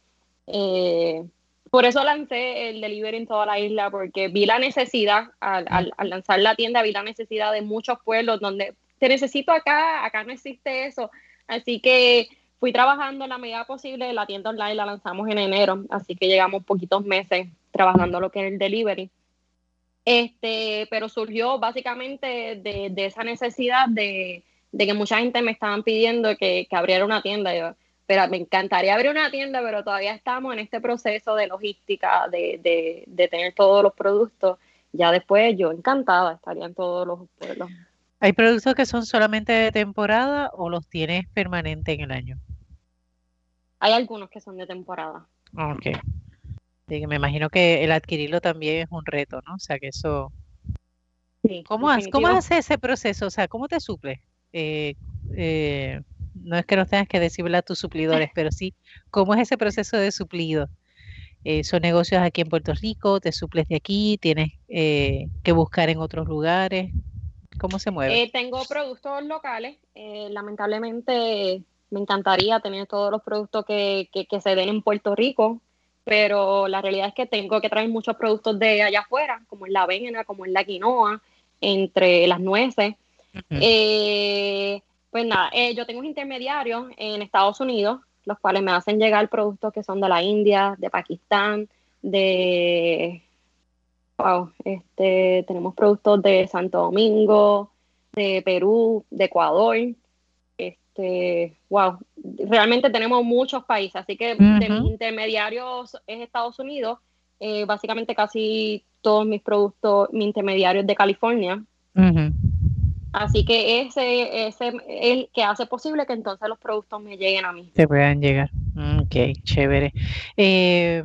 Eh, por eso lancé el delivery en toda la isla, porque vi la necesidad, al, al, lanzar la tienda, vi la necesidad de muchos pueblos donde te necesito acá, acá no existe eso. Así que fui trabajando en la medida posible, la tienda online la lanzamos en enero, así que llegamos poquitos meses trabajando lo que es el delivery. Este, pero surgió básicamente de, esa necesidad de, de que mucha gente me estaban pidiendo que, que abriera una tienda. Yo, pero me encantaría abrir una tienda, pero todavía estamos en este proceso de logística, de, de, de tener todos los productos. Ya después yo encantada estaría en todos los pueblos. ¿Hay productos que son solamente de temporada o los tienes permanente en el año? Hay algunos que son de temporada. Ok. Sí, me imagino que el adquirirlo también es un reto, ¿no? O sea, que eso... Sí, ¿Cómo, ¿Cómo hace ese proceso? O sea, ¿cómo te suple? Eh, eh, no es que no tengas que decirle a tus suplidores, pero sí, ¿cómo es ese proceso de suplido? Eh, ¿Son negocios aquí en Puerto Rico? ¿Te suples de aquí? ¿Tienes que buscar en otros lugares? ¿Cómo se mueve? tengo productos locales. lamentablemente me encantaría tener todos los productos que, que se den en Puerto Rico, pero la realidad es que tengo que traer muchos productos de allá afuera, como es la avena, como es la quinoa, entre las nueces. eh, pues nada, eh, yo tengo un intermediario en Estados Unidos, los cuales me hacen llegar productos que son de la India, de Pakistán, de... Wow, este, tenemos productos de Santo Domingo, de Perú, de Ecuador, este, wow, realmente tenemos muchos países, así que de mis intermediarios es Estados Unidos, eh, básicamente casi todos mis productos, mi intermediario es de California. Así que ese, ese es el que hace posible que entonces los productos me lleguen a mí. Se puedan llegar. Ok, chévere. Eh,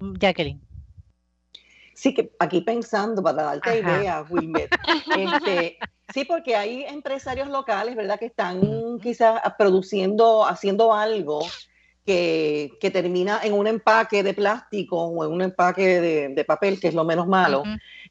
Jacqueline. Sí, que aquí pensando, para darte idea, Wilmer, este, Sí, porque hay empresarios locales, ¿verdad?, que están quizás produciendo, haciendo algo que, termina en un empaque de plástico o en un empaque de, papel, que es lo menos malo,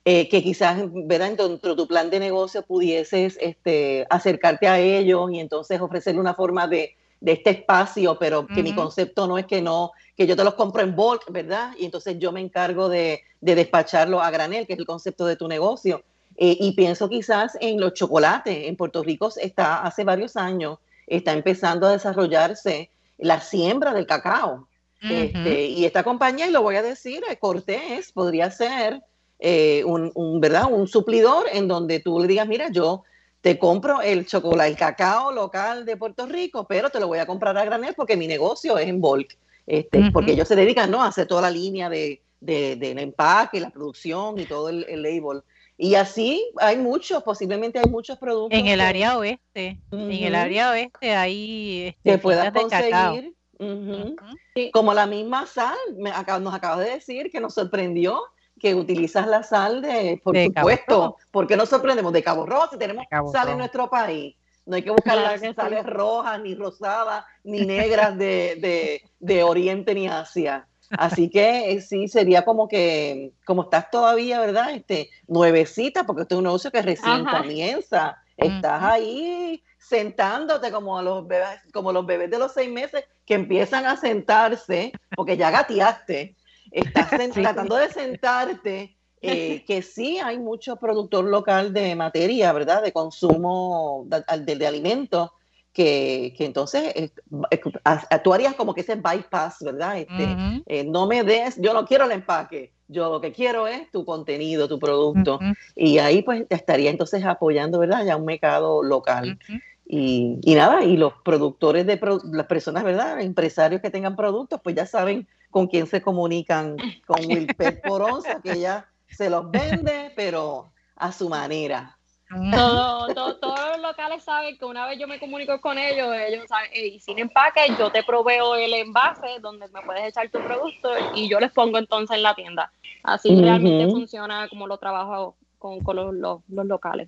eh, que quizás, ¿verdad?, dentro de tu plan de negocio pudieses este, acercarte a ellos y entonces ofrecerle una forma de, este espacio, pero que mi concepto no es que no, que yo te los compro en bulk, ¿verdad? Y entonces yo me encargo de, de despacharlo a granel, que es el concepto de tu negocio eh, y pienso quizás en los chocolates. En Puerto Rico está hace varios años, está empezando a desarrollarse la siembra del cacao. Este, y esta compañía, y lo voy a decir, eh, Cortés podría ser eh, un, ¿verdad? un suplidor en donde tú le digas, mira, yo te compro el chocolate, el cacao local de Puerto Rico, pero te lo voy a comprar a granel porque mi negocio es en bulk. Este, Porque ellos se dedican ¿no? a hacer toda la línea de, del empaque, la producción y todo el, el label. Y así hay muchos, posiblemente hay muchos productos. En el área oeste, en el área oeste hay este, que puedas conseguir. Como la misma sal, nos acabas de decir que nos sorprendió que utilizas la sal de, por supuesto, porque nos sorprendemos de Cabo Rojo si tenemos sal en nuestro país. No hay que buscar las sales rojas, ni rosadas, ni negras de, de, de Oriente ni Asia. Así que eh, sí, sería como que, como estás todavía, ¿verdad? Este, nuevecita, porque este es un negocio que recién comienza. Estás ahí sentándote como los bebés, como los bebés de los seis meses que empiezan a sentarse, porque ya gateaste. Estás tratando de sentarte. Eh, que sí hay mucho productor local de materia, ¿verdad? De consumo de, de alimentos que, entonces tú harías como que ese bypass, ¿verdad? Este, eh, no me des, yo no quiero el empaque, yo lo que quiero es tu contenido, tu producto. Y ahí pues estaría entonces apoyando, ¿verdad? Ya un mercado local. Y, nada, y los productores de las personas, ¿verdad? Empresarios que tengan productos, pues ya saben con quién se comunican, con Wilpet Poronza, que ya se los vende, pero a su manera. Todo, todos los locales saben que una vez yo me comunico con ellos, ellos saben, y sin empaque, yo te proveo el envase donde me puedes echar tu producto y yo les pongo entonces en la tienda. Así realmente funciona como lo trabajo con, los, locales.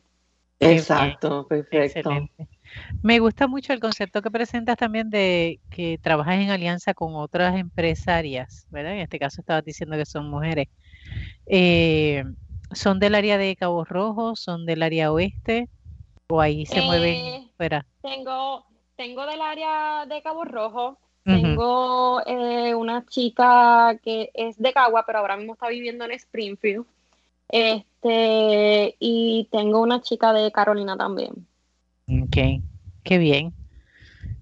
Exacto, perfecto. Me gusta mucho el concepto que presentas también de que trabajas en alianza con otras empresarias, ¿verdad? En este caso estabas diciendo que son mujeres. Eh, ¿Son del área de Cabo Rojo? ¿Son del área oeste? ¿O ahí se mueven eh, fuera? Tengo, tengo del área de Cabo Rojo. Tengo eh, una chica que es de Cagua, pero ahora mismo está viviendo en Springfield. Este, y tengo una chica de Carolina también. Ok, qué bien.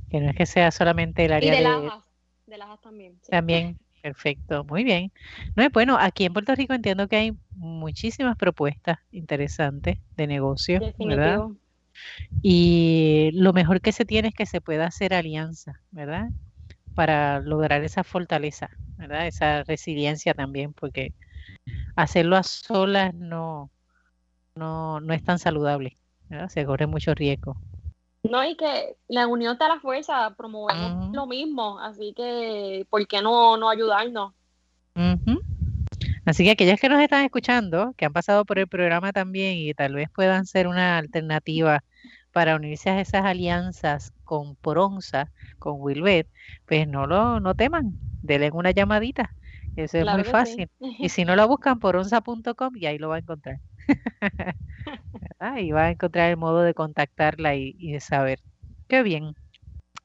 Que no es que sea solamente el área y de, Lajas, de Lajas también. También, perfecto, muy bien. No es bueno, aquí en Puerto Rico entiendo que hay muchísimas propuestas interesantes de negocio, ¿verdad? Y lo mejor que se tiene es que se pueda hacer alianza, ¿verdad? Para lograr esa fortaleza, ¿verdad? Esa resiliencia también, porque hacerlo a solas no, no, no es tan saludable, ¿verdad? Se corre mucho riesgo. No, y que la unión de la fuerza, promovemos lo mismo, así que ¿por qué no, no ayudarnos? Así que aquellas que nos están escuchando, que han pasado por el programa también y tal vez puedan ser una alternativa para unirse a esas alianzas con Poronza, con Wilbet, pues no lo no teman, denle una llamadita. Eso es muy fácil. Y si no lo buscan, poronza.com y ahí lo va a encontrar. y va a encontrar el modo de contactarla y, de saber. Qué bien.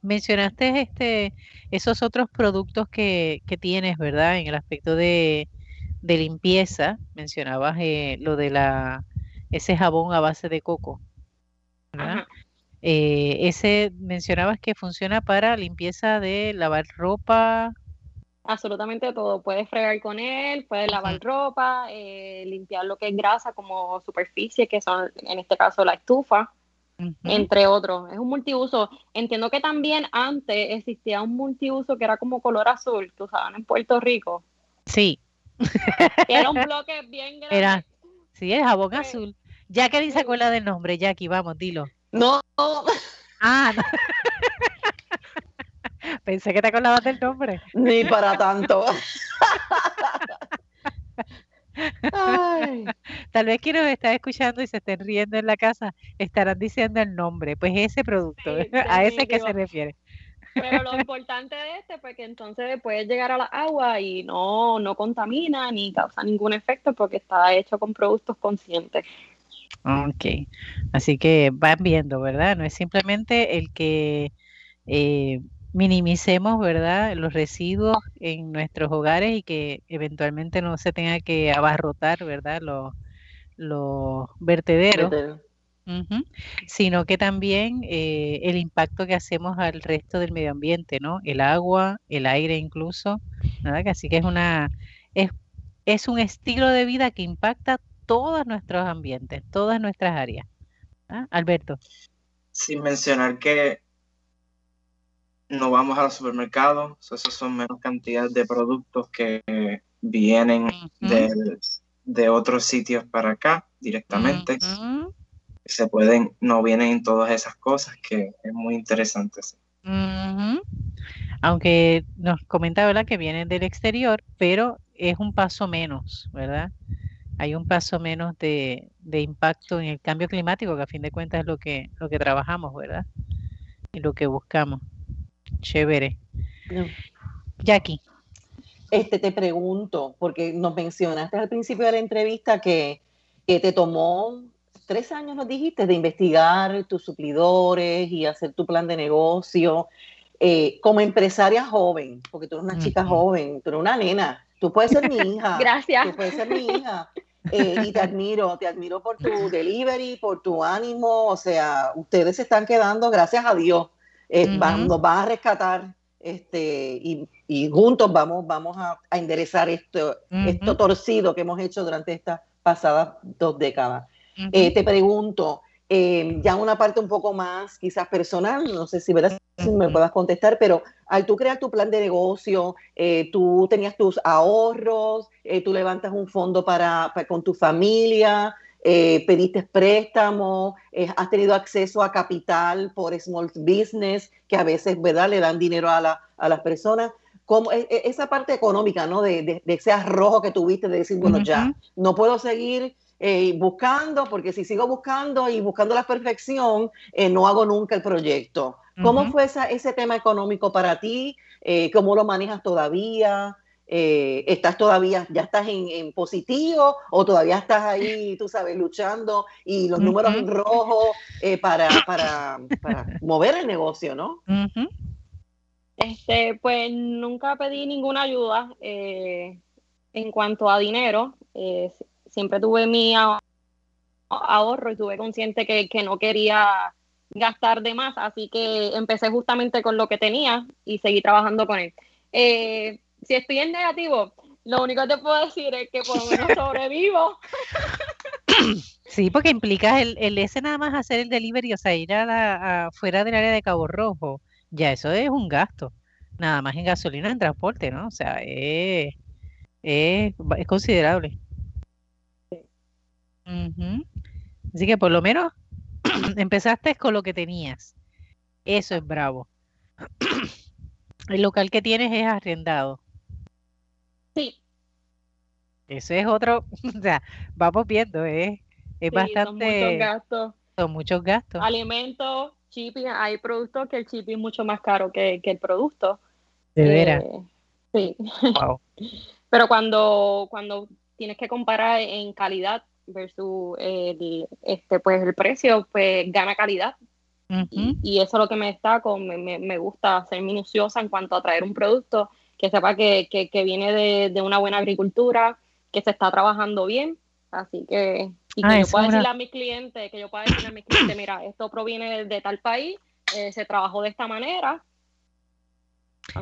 Mencionaste este, esos otros productos que, tienes, ¿verdad? En el aspecto de, limpieza, mencionabas eh, lo de la ese jabón a base de coco. Eh, ese mencionabas que funciona para limpieza de lavar ropa, absolutamente todo. Puedes fregar con él, puedes lavar ropa, eh, limpiar lo que es grasa como superficie, que son en este caso la estufa, entre otros. Es un multiuso. Entiendo que también antes existía un multiuso que era como color azul, que usaban en Puerto Rico. Sí. Era un bloque bien grande. Era, sí, el jabón pues, azul. Ya que se acuerda del nombre, Jackie, vamos, dilo. No. Ah, no. Pensé que te acordabas del nombre. Ni para tanto. Tal vez quienes están escuchando y se estén riendo en la casa estarán diciendo el nombre, pues ese producto, a ese que se refiere. Pero lo importante de este, pues que entonces puede llegar a la agua y no, no contamina ni causa ningún efecto porque está hecho con productos conscientes. Ok, así que van viendo, ¿verdad? No es simplemente el que eh, minimicemos, ¿verdad?, los residuos en nuestros hogares y que eventualmente no se tenga que abarrotar, ¿verdad?, los, los vertederos. sino que también eh, el impacto que hacemos al resto del medio ambiente, ¿no? El agua, el aire incluso, ¿verdad? Así que es una es, es un estilo de vida que impacta todos nuestros ambientes, todas nuestras áreas. ¿Ah? Alberto. Sin mencionar que no vamos a los supermercados, esos son menos cantidades de productos que vienen de otros sitios para acá directamente. Se pueden, no vienen en todas esas cosas, que es muy interesante. Aunque nos comenta, ¿verdad?, que vienen del exterior, pero es un paso menos, ¿verdad? Hay un paso menos de, de impacto en el cambio climático, que a fin de cuentas es lo que, lo que trabajamos, ¿verdad? Y lo que buscamos. Chévere. Jackie. Este, te pregunto, porque nos mencionaste al principio de la entrevista que, te tomó tres años, nos dijiste, de investigar tus suplidores y hacer tu plan de negocio. Eh, como empresaria joven, porque tú eres una chica joven, tú eres una nena, tú puedes ser mi hija. Gracias. Tú puedes ser mi hija. Eh, y te admiro, te admiro por tu delivery, por tu ánimo, o sea, ustedes se están quedando, gracias a Dios, eh, nos va a rescatar este, y, juntos vamos, vamos a, enderezar esto, esto torcido que hemos hecho durante estas pasadas dos décadas. Eh, te pregunto, em, ya una parte un poco más quizás personal, no sé si, si me puedas contestar, pero al tú crear tu plan de negocio, eh, tú tenías tus ahorros, tú levantas un fondo para con tu familia, eh, pediste préstamo, eh, has tenido acceso a capital por small business, que a veces ¿verdad? le dan dinero a, la, a las personas. Como, e, e, esa parte económica, ¿no? De, de, ese arrojo que tuviste de decir, bueno, ya, no puedo seguir eh, buscando, porque si sigo buscando y buscando la perfección, no hago nunca el proyecto. ¿Cómo fue ese tema económico para ti? ¿Cómo lo manejas todavía? Eh, estás todavía, ya estás en, positivo o todavía estás ahí, tú sabes, luchando y los números en rojo eh, para, para, mover el negocio, ¿no? Este, pues nunca pedí ninguna ayuda eh, en cuanto a dinero. siempre tuve mi ahorro y tuve consciente que, que no quería gastar de más, así que empecé justamente con lo que tenía y seguí trabajando con él. Eh, si estoy en negativo, lo único que te puedo decir es que por lo menos sobrevivo. Sí, porque implica el, el ese nada más hacer el delivery, o sea, ir a la, fuera del área de Cabo Rojo, ya eso es un gasto, nada más en gasolina, en transporte, ¿no? O sea, es, es, considerable. Así que por lo menos empezaste con lo que tenías. Eso es bravo. El local que tienes es arrendado. Sí. Ese es otro, o sea, vamos viendo, ¿eh? es bastante... Son muchos gastos. Son muchos gastos. Alimentos, shipping, hay productos que el shipping es mucho más caro que, el producto. De veras. Eh, sí. Pero cuando, cuando tienes que comparar en calidad versus el, este, pues el precio, pues gana calidad. y, eso es lo que me destaco, me, me, gusta ser minuciosa en cuanto a traer un producto que sepa que, que, viene de, de, una buena agricultura, que se está trabajando bien. Así que, y que ah, yo pueda decirle a mi cliente, que yo pueda decirle a mi cliente, mira, esto proviene de, tal país, eh, se trabajó de esta manera.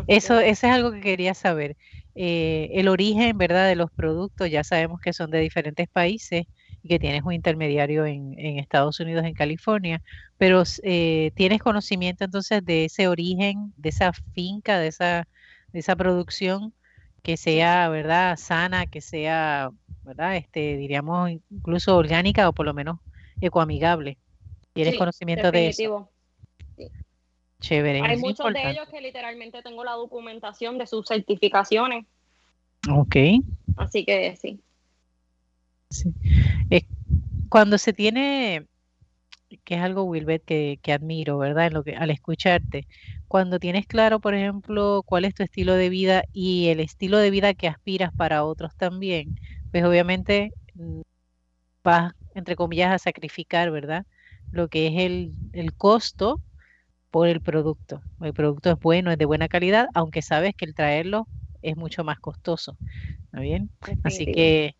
eso, eso es algo que quería saber. Eh, el origen, ¿verdad?, de los productos, ya sabemos que son de diferentes países y que tienes un intermediario en, en Estados Unidos, en California, pero eh, ¿tienes conocimiento entonces de ese origen, de esa finca, de esa, de esa producción? que sea, ¿verdad?, sana, que sea, ¿verdad?, este, diríamos incluso orgánica o por lo menos ecoamigable. ¿Tienes conocimiento de eso? Sí. Chévere. Hay muchos de ellos que literalmente tengo la documentación de sus certificaciones. Ok. Así que sí. sí. cuando se tiene que es algo, Wilbert, que, que, admiro, ¿verdad? En lo que, al escucharte, cuando tienes claro, por ejemplo, cuál es tu estilo de vida y el estilo de vida que aspiras para otros también, pues obviamente mm, vas, entre comillas, a sacrificar, ¿verdad? Lo que es el, el costo por el producto. El producto es bueno, es de buena calidad, aunque sabes que el traerlo es mucho más costoso. ¿Está bien? Así que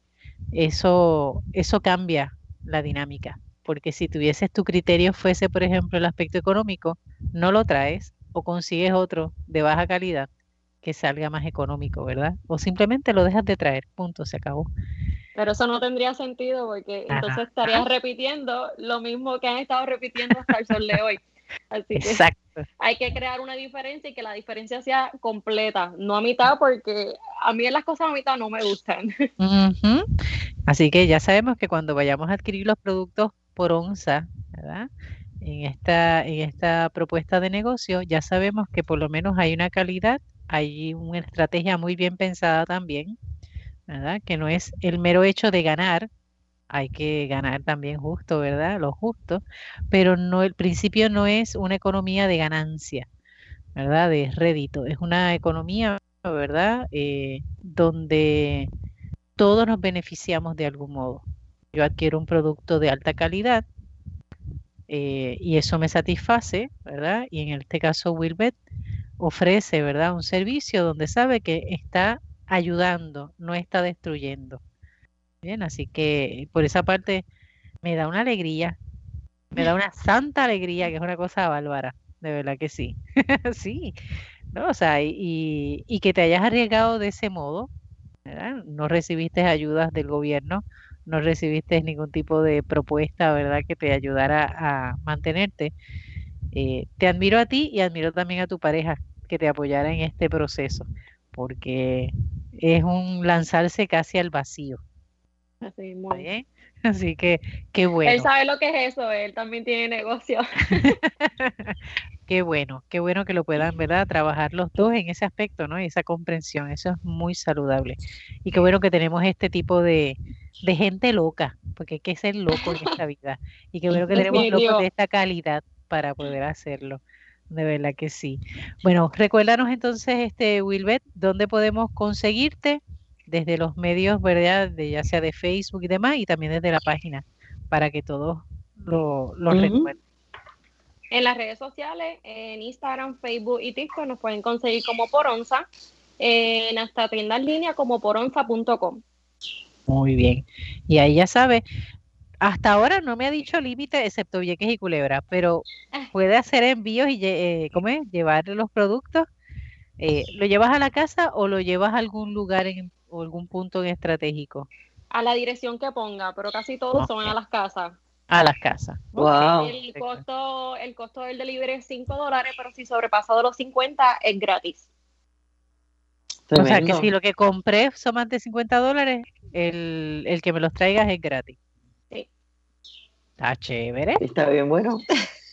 eso, eso cambia la dinámica porque si tuvieses tu criterio fuese, por ejemplo, el aspecto económico, no lo traes o consigues otro de baja calidad que salga más económico, ¿verdad? O simplemente lo dejas de traer, punto, se acabó. Pero eso no tendría sentido porque entonces estarías repitiendo lo mismo que han estado repitiendo hasta el sol de hoy. Así Exacto. hay que crear una diferencia y que la diferencia sea completa, no a mitad, porque a mí las cosas a mitad no me gustan. Así que ya sabemos que cuando vayamos a adquirir los productos por onza, ¿verdad? En esta, en esta propuesta de negocio ya sabemos que por lo menos hay una calidad, hay una estrategia muy bien pensada también, ¿verdad? Que no es el mero hecho de ganar, hay que ganar también justo, ¿verdad? Lo justo, pero no el principio no es una economía de ganancia, ¿verdad? De rédito, es una economía, ¿verdad? Eh, donde todos nos beneficiamos de algún modo yo adquiero un producto de alta calidad eh, y eso me satisface, ¿verdad? Y en este caso Wilbet ofrece, ¿verdad? Un servicio donde sabe que está ayudando, no está destruyendo. Bien, así que por esa parte me da una alegría, me da una santa alegría, que es una cosa bárbara, de verdad que sí. sí, ¿no? O sea, y, y que te hayas arriesgado de ese modo, ¿verdad? No recibiste ayudas del gobierno, no recibiste ningún tipo de propuesta, ¿verdad?, que te ayudara a mantenerte. Eh, te admiro a ti y admiro también a tu pareja que te apoyara en este proceso, porque es un lanzarse casi al vacío. Así, muy. Así que, qué bueno. Él sabe lo que es eso, él también tiene negocio. qué bueno, qué bueno que lo puedan, ¿verdad? Trabajar los dos en ese aspecto, ¿no? Y esa comprensión, eso es muy saludable. Y qué bueno que tenemos este tipo de, de gente loca, porque hay que ser loco en esta vida. Y qué bueno que tenemos locos de esta calidad para poder hacerlo. De verdad que sí. Bueno, recuérdanos entonces, este Wilbet, dónde podemos conseguirte desde los medios, ¿verdad? De, ya sea de Facebook y demás, y también desde la página, para que todos lo, recuerden. En las redes sociales, en Instagram, Facebook y TikTok, nos pueden conseguir como Poronza, en hasta tiendas en línea como poronza.com. Muy bien. Y ahí ya sabe, hasta ahora no me ha dicho límite excepto Vieques y Culebra, pero ah. puede hacer envíos y eh, ¿cómo es? llevar los productos. Eh, ¿Lo llevas a la casa o lo llevas a algún lugar en, o algún punto en estratégico? A la dirección que ponga, pero casi todos son a las casas. A las casas. Wow. El costo, el costo del delivery es 5 dólares, pero si sobrepasa de los 50 es gratis. O sea que si lo que compré son más de 50 dólares, el, el que me los traigas es gratis. Sí. Está chévere. Está bien bueno.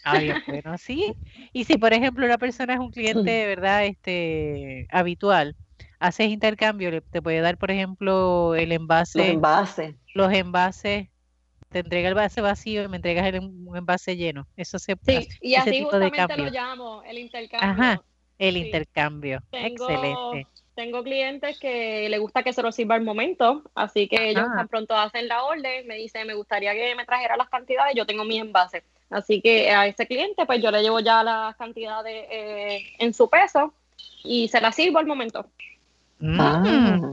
Ah, bien bueno, sí. Y si, por ejemplo, una persona es un cliente, de ¿verdad? Este, habitual, haces intercambio, te puede dar, por ejemplo, el envase. Los envases. Los envases. Te entrega el envase vacío y me entregas el, un envase lleno. Eso se Sí, y así justamente lo llamo, el intercambio. Ajá, el intercambio. Excelente tengo clientes que le gusta que se lo sirva al momento, así que ellos tan pronto hacen la orden, me dicen, me gustaría que me trajera las cantidades, yo tengo mi envase. Así que a ese cliente, pues yo le llevo ya las cantidades eh, en su peso y se las sirvo al momento. Mm. Ah.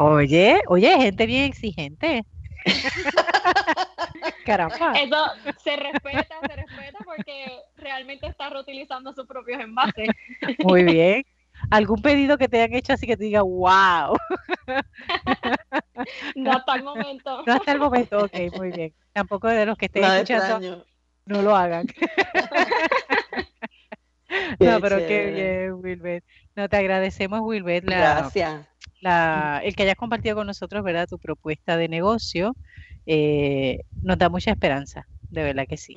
Oye, oye, gente bien exigente. Caramba. Eso se respeta, se respeta porque realmente está reutilizando sus propios envases. Muy bien algún pedido que te hayan hecho así que te diga, wow. no hasta el momento. No hasta el momento, ok, muy bien. Tampoco de los que estén escuchando, no lo hagan. no, pero qué bien, Wilbert. No, te agradecemos, Wilbert, la, Gracias. La, el que hayas compartido con nosotros, ¿verdad? Tu propuesta de negocio. Eh, nos da mucha esperanza de verdad que sí.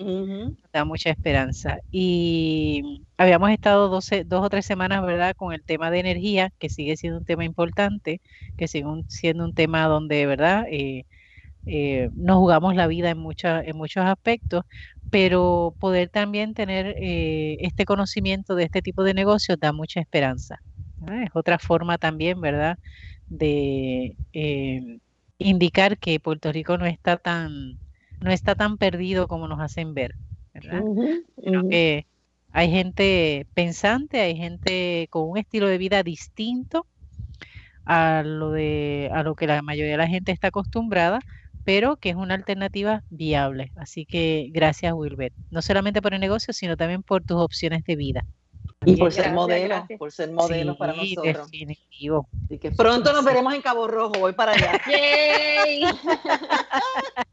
Da mucha esperanza. Y habíamos estado dos o tres semanas, ¿verdad?, con el tema de energía, que sigue siendo un tema importante, que sigue siendo un tema donde, ¿verdad?, eh, eh, nos jugamos la vida en, en muchos aspectos, pero poder también tener eh, este conocimiento de este tipo de negocios da mucha esperanza. Es otra forma también, ¿verdad?, de indicar que Puerto Rico no está tan no está tan perdido como nos hacen ver, ¿verdad? que hay gente pensante, hay gente con un estilo de vida distinto a lo de a lo que la mayoría de la gente está acostumbrada, pero que es una alternativa viable. Así que gracias, Wilbert, no solamente por el negocio, sino también por tus opciones de vida. Y por ser modelo, por ser modelo para nosotros. Definitivo. que pronto nos veremos en Cabo Rojo, voy para allá.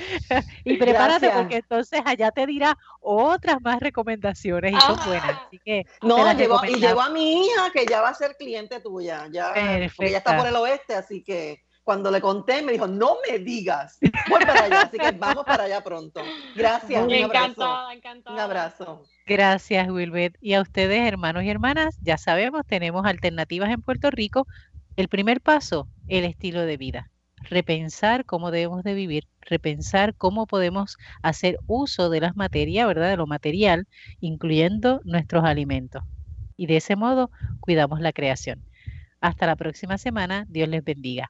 y prepárate porque entonces allá te dirá otras más recomendaciones y son buenas. Así que no, y llevo a mi hija que ya va a ser cliente tuya, ya, porque ya está por el oeste, así que cuando le conté me dijo, no me digas, voy para allá, así que vamos para allá pronto. Gracias, un abrazo. Un abrazo. Gracias, Wilbert. Y a ustedes, hermanos y hermanas, ya sabemos, tenemos alternativas en Puerto Rico. El primer paso, el estilo de vida repensar cómo debemos de vivir, repensar cómo podemos hacer uso de las materias, ¿verdad? De lo material, incluyendo nuestros alimentos. Y de ese modo cuidamos la creación. Hasta la próxima semana. Dios les bendiga.